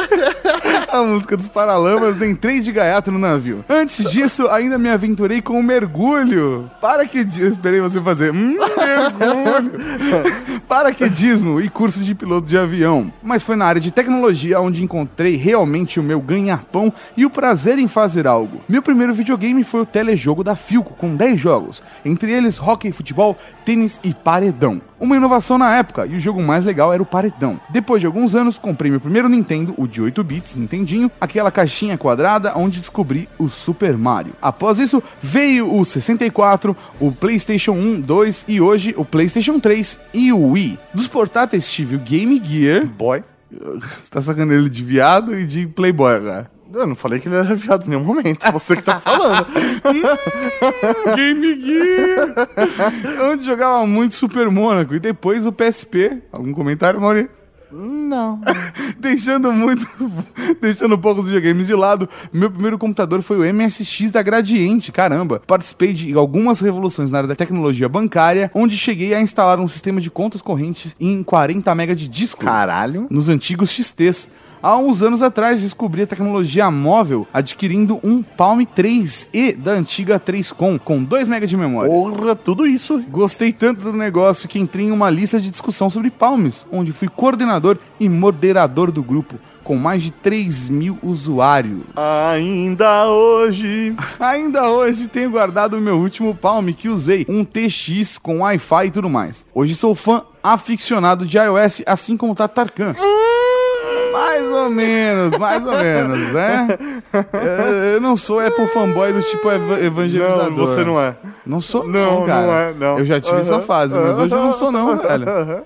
a música dos Paralamas, entrei de gaiato no navio. Antes disso, ainda me aventurei com o mergulho. Paraquedismo. Esperei você fazer. Hum, mergulho. Paraquedismo e curso de piloto de avião. Mas foi na área de tecnologia onde encontrei realmente o meu ganha-pão e o prazer em fazer algo. Meu primeiro videogame foi o telejogo da Filco, com 10 jogos, entre eles hockey, futebol, tênis e paredão. Uma inovação na época, e o jogo mais legal era o paredão. Depois de alguns anos, comprei meu primeiro Nintendo, o de 8 bits, Nintendinho, aquela caixinha quadrada onde descobri o Super Mario. Após isso, veio o 64, o PlayStation 1, 2 e hoje o PlayStation 3 e o Wii. Dos portáteis tive o Game Gear. Boy. (laughs) Você tá sacando ele de viado e de Playboy agora. Eu não falei que ele era viado em nenhum momento. Você que tá falando. (laughs) Game Gear! Onde jogava muito Super Mônaco e depois o PSP. Algum comentário, Mauri? não. (laughs) deixando muito. deixando poucos videogames de lado, meu primeiro computador foi o MSX da Gradiente. Caramba! Participei de algumas revoluções na área da tecnologia bancária, onde cheguei a instalar um sistema de contas correntes em 40 MB de disco. Caralho. Nos antigos XTs. Há uns anos atrás descobri a tecnologia móvel adquirindo um Palm 3E da antiga 3Com com 2 MB de memória. Porra, tudo isso. Gostei tanto do negócio que entrei em uma lista de discussão sobre palmes, onde fui coordenador e moderador do grupo, com mais de 3 mil usuários. Ainda hoje. (laughs) Ainda hoje tenho guardado o meu último Palm que usei, um TX com Wi-Fi e tudo mais. Hoje sou fã aficionado de iOS, assim como Tatarkan. Mais ou menos, mais ou menos, né? Eu, eu não sou Apple fanboy do tipo eva- evangelizador. Não, você não é. Não sou, Não, não, cara. não é, não. Eu já tive essa Aham, fase, mas hoje eu não sou, não, velho.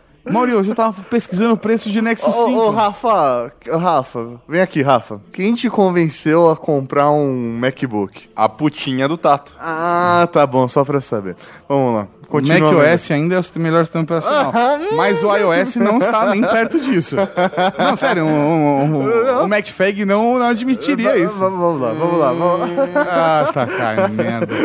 hoje eu tava pesquisando o preço de Nexus 5. Ô, ô, Rafa, Rafa, vem aqui, Rafa. Quem te convenceu a comprar um MacBook? A putinha do Tato. Ah, tá bom, só pra saber. Vamos lá. O Continua. macOS ainda é o melhor sistema operacional. (laughs) Mas o iOS não está nem perto disso. Não, sério, o, MacFag não, não admitiria isso. Vamos, vamos lá, vamos lá, vamos lá. Ah, tá, cara, merda.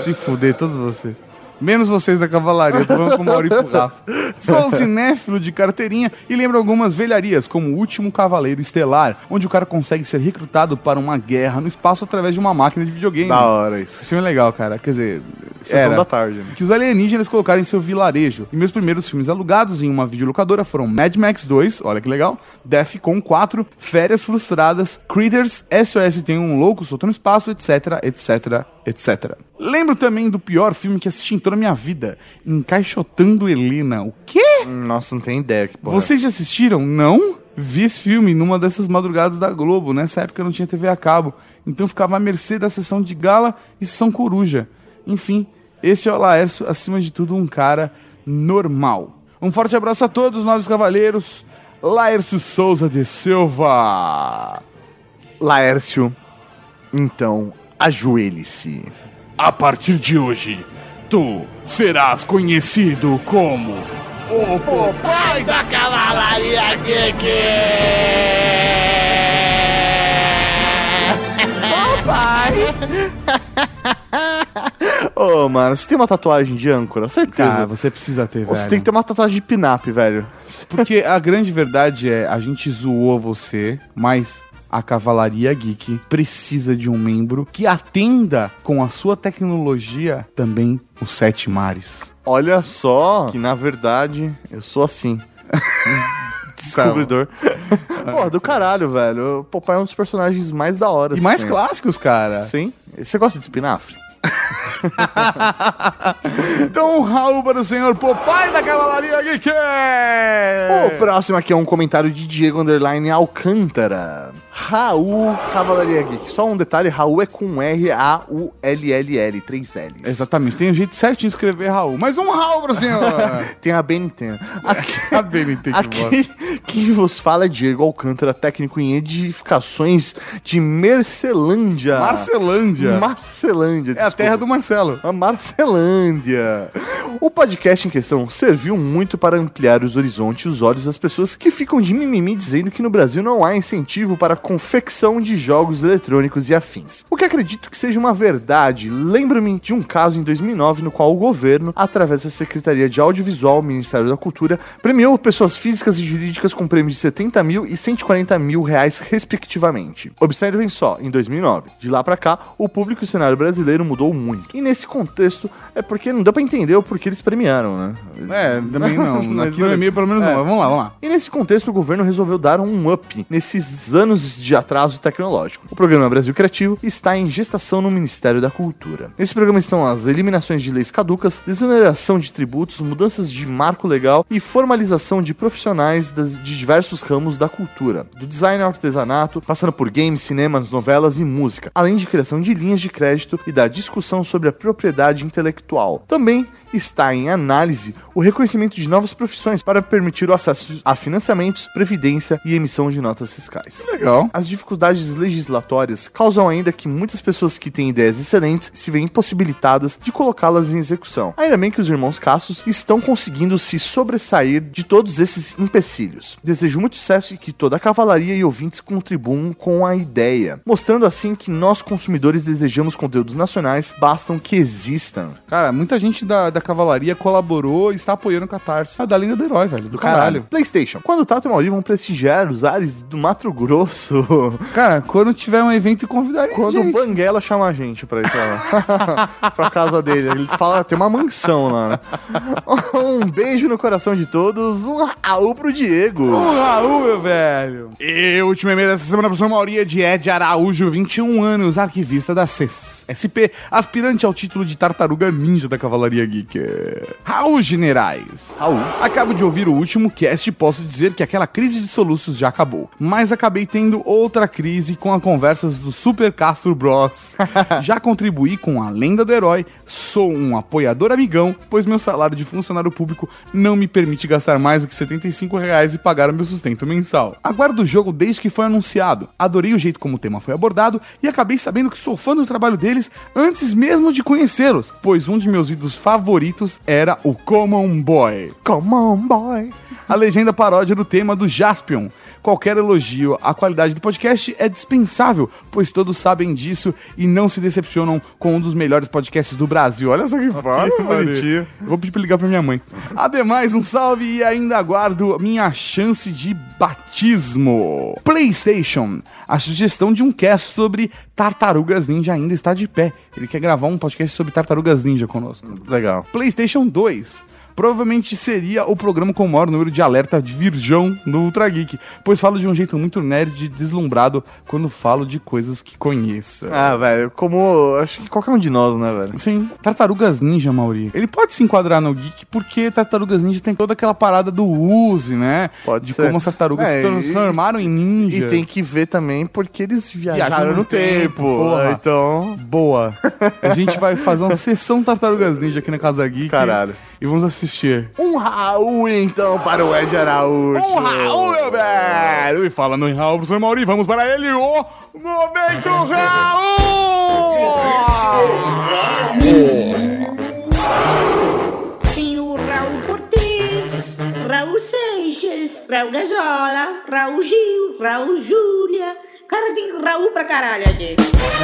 Se fuder, todos vocês. Menos vocês da cavalaria, tô falando com o Mauri pro Rafa. (laughs) Sou cinéfilo de carteirinha e lembro algumas velharias, como o Último Cavaleiro Estelar, onde o cara consegue ser recrutado para uma guerra no espaço através de uma máquina de videogame. Da hora isso. Esse filme é legal, cara. Quer dizer, Sessão era. da tarde, né? Que os alienígenas colocaram em seu vilarejo. E meus primeiros filmes alugados em uma videolocadora foram Mad Max 2, olha que legal, Defcon 4, Férias Frustradas, Critters, SOS Tem um Louco Solto no Espaço, etc, etc, etc. Lembro também do pior filme que assisti em toda a minha vida, Encaixotando Helena. O quê? Nossa, não tem ideia que porra. Vocês já assistiram? Não? Vi esse filme numa dessas madrugadas da Globo. Nessa época não tinha TV a cabo. Então ficava à mercê da sessão de gala e sessão coruja. Enfim, esse é o Laércio, acima de tudo, um cara normal. Um forte abraço a todos, nobres cavaleiros. Laércio Souza de Silva. Laércio, então, ajoelhe-se. A partir de hoje, tu serás conhecido como o pai da cavalaria Geek! Ô, mano, você tem uma tatuagem de âncora, certeza. Cara, você precisa ter, velho. você tem que ter uma tatuagem de pinap, velho. Porque a grande verdade é, a gente zoou você, mas a Cavalaria Geek precisa de um membro que atenda com a sua tecnologia também os sete mares. Olha só que, na verdade, eu sou assim. (laughs) Descobridor. Pô, do caralho, velho. O Popeye é um dos personagens mais da hora. E assim, mais né? clássicos, cara. Sim. Você gosta de espinafre? (laughs) (laughs) Então, um Raul para o senhor Popeye da Cavalaria Geek! O próximo aqui é um comentário de Diego Underline Alcântara. Raul Cavalaria Geek. Só um detalhe, Raul é com R-A-U-L-L-L, três L's. Exatamente, tem um jeito certinho de escrever Raul. Mas um Raul para o senhor! (laughs) Tem a BNT. Aqui, (laughs) a bosta. aqui quem vos fala é Diego Alcântara, técnico em edificações de Mercelândia. Marcelândia. Marcelândia, É a terra do Marcelo. A Marcelândia. O podcast em questão serviu muito para ampliar os horizontes e os olhos das pessoas que ficam de mimimi dizendo que no Brasil não há incentivo para a confecção de jogos eletrônicos e afins. O que acredito que seja uma verdade. Lembro-me de um caso em 2009 no qual o governo, através da Secretaria de Audiovisual, Ministério da Cultura, premiou pessoas físicas e jurídicas com prêmios de 70 mil e 140 mil reais, respectivamente. Observem só, em 2009. De lá pra cá, o público e o cenário brasileiro mudou muito. E nesse contexto, é porque não deu pra entender o porquê eles premiaram, né? É, também não. (laughs) Mas Aqui no e-mail pelo menos não. É. Mas vamos lá, vamos lá. E nesse contexto, o governo resolveu dar um up nesses anos de atraso tecnológico. O programa Brasil Criativo está em gestação no Ministério da Cultura. Nesse programa estão as eliminações de leis caducas, desoneração de tributos, mudanças de marco legal e formalização de profissionais das- de diversos ramos da cultura, do design ao artesanato, passando por games, cinemas, novelas e música, além de criação de linhas de crédito e da discussão sobre a propriedade intelectual. Também está em análise o reconhecimento de novas profissões para permitir o acesso a financiamentos, previdência e emissão de notas fiscais. Legal. As dificuldades legislatórias causam ainda que muitas pessoas que têm ideias excelentes se veem impossibilitadas de colocá-las em execução. Ainda bem que os irmãos Cassos estão conseguindo se sobressair de todos esses empecilhos. Desejo muito sucesso e que toda a cavalaria e ouvintes contribuam com a ideia, mostrando assim que nós consumidores desejamos conteúdos nacionais, bastam que existam. Cara, muita gente da, da Cavalaria colaborou e está apoiando o Catarse. Ah, da lenda do herói, velho. Do caralho. PlayStation. Quando o Tato e o Mauri vão prestigiar os ares do Mato Grosso, (laughs) Cara, quando tiver um evento, convidaria quando a o gente. Banguela chama a gente pra ir pra lá. (laughs) pra casa dele. Ele fala, tem uma mansão lá, né? (laughs) Um beijo no coração de todos. Um Raul pro Diego. O Raul, meu velho. E o último e-mail dessa semana, professor Mauria de Ed Araújo, 21 anos, arquivista da CES. SP, aspirante ao título de tartaruga ninja da Cavalaria Geek. Raul Generais. Raul. Acabo de ouvir o último cast e posso dizer que aquela crise de soluços já acabou. Mas acabei tendo outra crise com as conversas do Super Castro Bros. (laughs) já contribuí com a lenda do herói, sou um apoiador amigão, pois meu salário de funcionário público não me permite gastar mais do que 75 reais e pagar o meu sustento mensal. Aguardo o jogo desde que foi anunciado. Adorei o jeito como o tema foi abordado e acabei sabendo que sou fã do trabalho deles antes mesmo de conhecê-los, pois um de meus vídeos favoritos era o Common Boy. Come on, boy. A legenda paródia do tema do Jaspion. Qualquer elogio à qualidade do podcast é dispensável, pois todos sabem disso e não se decepcionam com um dos melhores podcasts do Brasil. Olha só que foda, bonitinho. Vou pedir pra ligar pra minha mãe. Ademais, um salve e ainda aguardo minha chance de batismo. PlayStation. A sugestão de um cast sobre Tartarugas Ninja ainda está de pé. Ele quer gravar um podcast sobre Tartarugas Ninja conosco. Legal. PlayStation 2. Provavelmente seria o programa com o maior número de alerta de virgão no Ultra Geek, pois falo de um jeito muito nerd e deslumbrado quando falo de coisas que conheça. Ah, velho, como. Acho que qualquer um de nós, né, velho? Sim. Tartarugas Ninja, Mauri. Ele pode se enquadrar no Geek porque Tartarugas Ninja tem toda aquela parada do use, né? Pode de ser. como as tartarugas É, se transformaram em ninjas. E tem que ver também porque eles viajaram, Viajaram no tempo, tempo. porra. Então. Boa. (laughs) A gente vai fazer uma sessão Tartarugas Ninja aqui na Casa Geek. Caralho. E vamos assistir. Um Raul, então, para o Ed Araújo. Um Raul, meu velho! E falando em Raul, professor Mauri, vamos para ele, o Momento Raul! Tem o Raul Cortez, Raul Seixas, Raul Gazola, Raul Gil, Raul Júlia, cara tem Raul pra caralho aqui.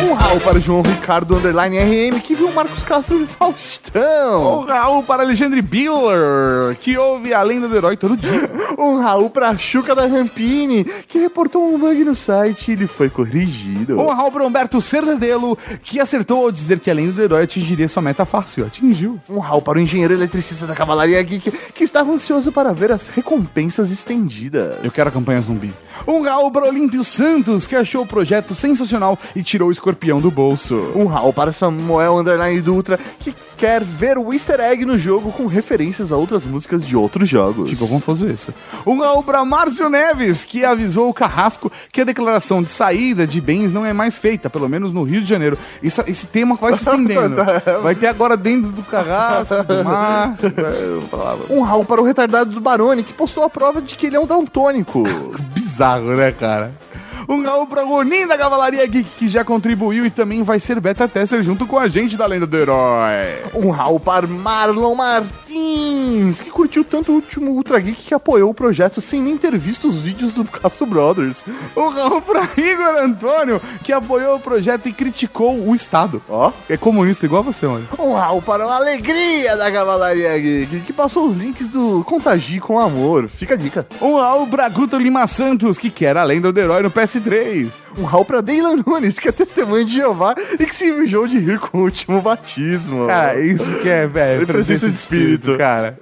Um Raul para João Ricardo Underline RM, que viu Marcos Castro de Faustão. Um Raul para Alexandre Biller, que ouve a lenda do herói todo dia. (laughs) Um Raul para Chuca da Rampini, que reportou um bug no site e ele foi corrigido. Um Raul para Humberto Cerdedelo, que acertou ao dizer que a lenda do herói atingiria sua meta fácil. Atingiu. Um Raul para o engenheiro eletricista da Cavalaria Geek, que estava ansioso para ver as recompensas estendidas. Eu quero a campanha zumbi. Um Raul para Olímpio Santos, que achou o projeto sensacional e tirou o escorpião do bolso. Um Raul para Samuel Underline Dutra, que quer ver o easter egg no jogo com referências a outras músicas de outros jogos. Ficou confuso isso. Um Raul para Márcio Neves, que avisou o Carrasco que a declaração de saída de bens não é mais feita, pelo menos no Rio de Janeiro. Isso- esse tema vai se estendendo. (laughs) Vai ter agora dentro do Carrasco, do Márcio. (laughs) Um Raul para o retardado do Barone, que postou a prova de que ele é um daltônico. (laughs) Bizarro, né, cara? Um Raul pra Ronin da Cavalaria Geek, que já contribuiu e também vai ser beta tester junto com a gente da Lenda do Herói. Um Raul para Marlon Martins, que curtiu tanto o último Ultra Geek que apoiou o projeto sem nem ter visto os vídeos do Castro Brothers. Um Raul pra Igor Antônio, que apoiou o projeto e criticou o Estado. Ó. É comunista igual você, mano. Um Raul para a Alegria da Cavalaria Geek, que passou os links do Contagi com Amor. Fica a dica. Um Raul pra Guto Lima Santos, que quer a Lenda do Herói no PS3. Um Raul para Deylan Nunes, que é testemunha de Jeová e que se mijou de rir com o último batismo. Cara, isso que é, velho, presença de espírito. cara.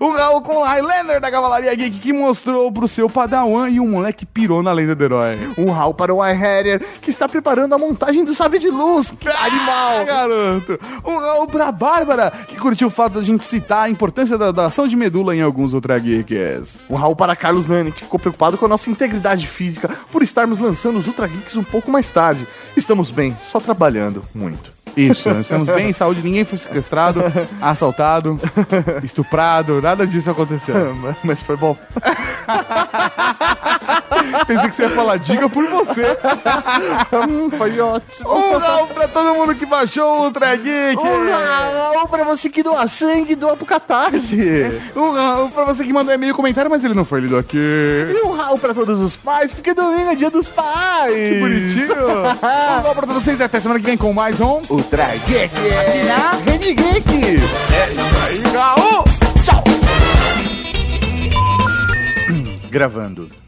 O Raul com o Highlander da Cavalaria Geek, que mostrou pro seu padawan e o moleque pirou na Lenda do Herói. Um Raul para o Warheader, que está preparando a montagem do Sabre de Luz. Que animal! Ah, garoto! Um Raul pra Bárbara, que curtiu o fato da gente citar a importância da doação de medula em alguns Ultra Geeks. Um Raul para Carlos Nani, que ficou preocupado com a nossa integridade física por estarmos lançando os Ultra Geeks um pouco mais tarde. Estamos bem, só trabalhando muito. Isso, nós estamos bem em saúde, ninguém foi sequestrado, (laughs) assaltado, estuprado, nada disso aconteceu. (laughs) Mas foi bom. (laughs) Pensei que você ia falar, diga por você. (laughs) foi ótimo. Um Raul pra todo mundo que baixou o Ultra Geek. Um Raul para você que doa sangue, doa pro Catarse. Um Raul pra você que mandou e-mail e comentário, mas ele não foi lido aqui. E um Raul para todos os pais, porque domingo é dia dos pais. Que bonitinho. (laughs) um Raul pra todos vocês e até semana que vem com mais um Ultra Geek. Aqui na Rede Geek. Aí, Raul. Tchau. Gravando.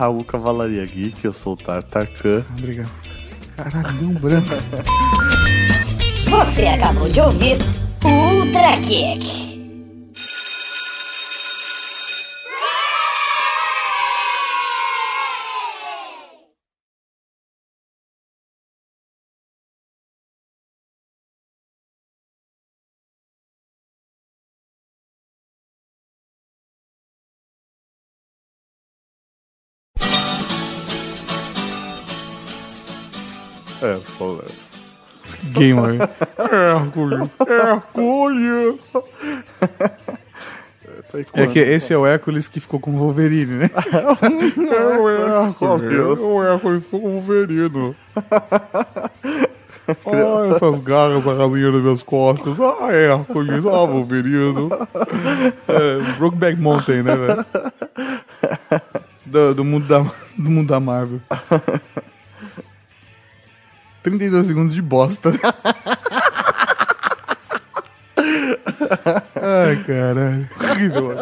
Raul Cavalaria Geek, eu sou o Tartarkan. Obrigado. Caralho, deu um branco. Você acabou de ouvir Ultra Kick. Gamer. Hércules. Hércules. É que esse é o Hércules que ficou com o Wolverine, né? é o Hércules. O Hércules ficou com o Wolverine. Ah, essas garras arrasinhando nas minhas costas. Ah, Hércules. Ah, Wolverine. É, Brokeback Mountain, né, velho? Do, do, mundo da, do mundo da Marvel. 32 segundos de bosta. (laughs) Ai, caralho. Horrível.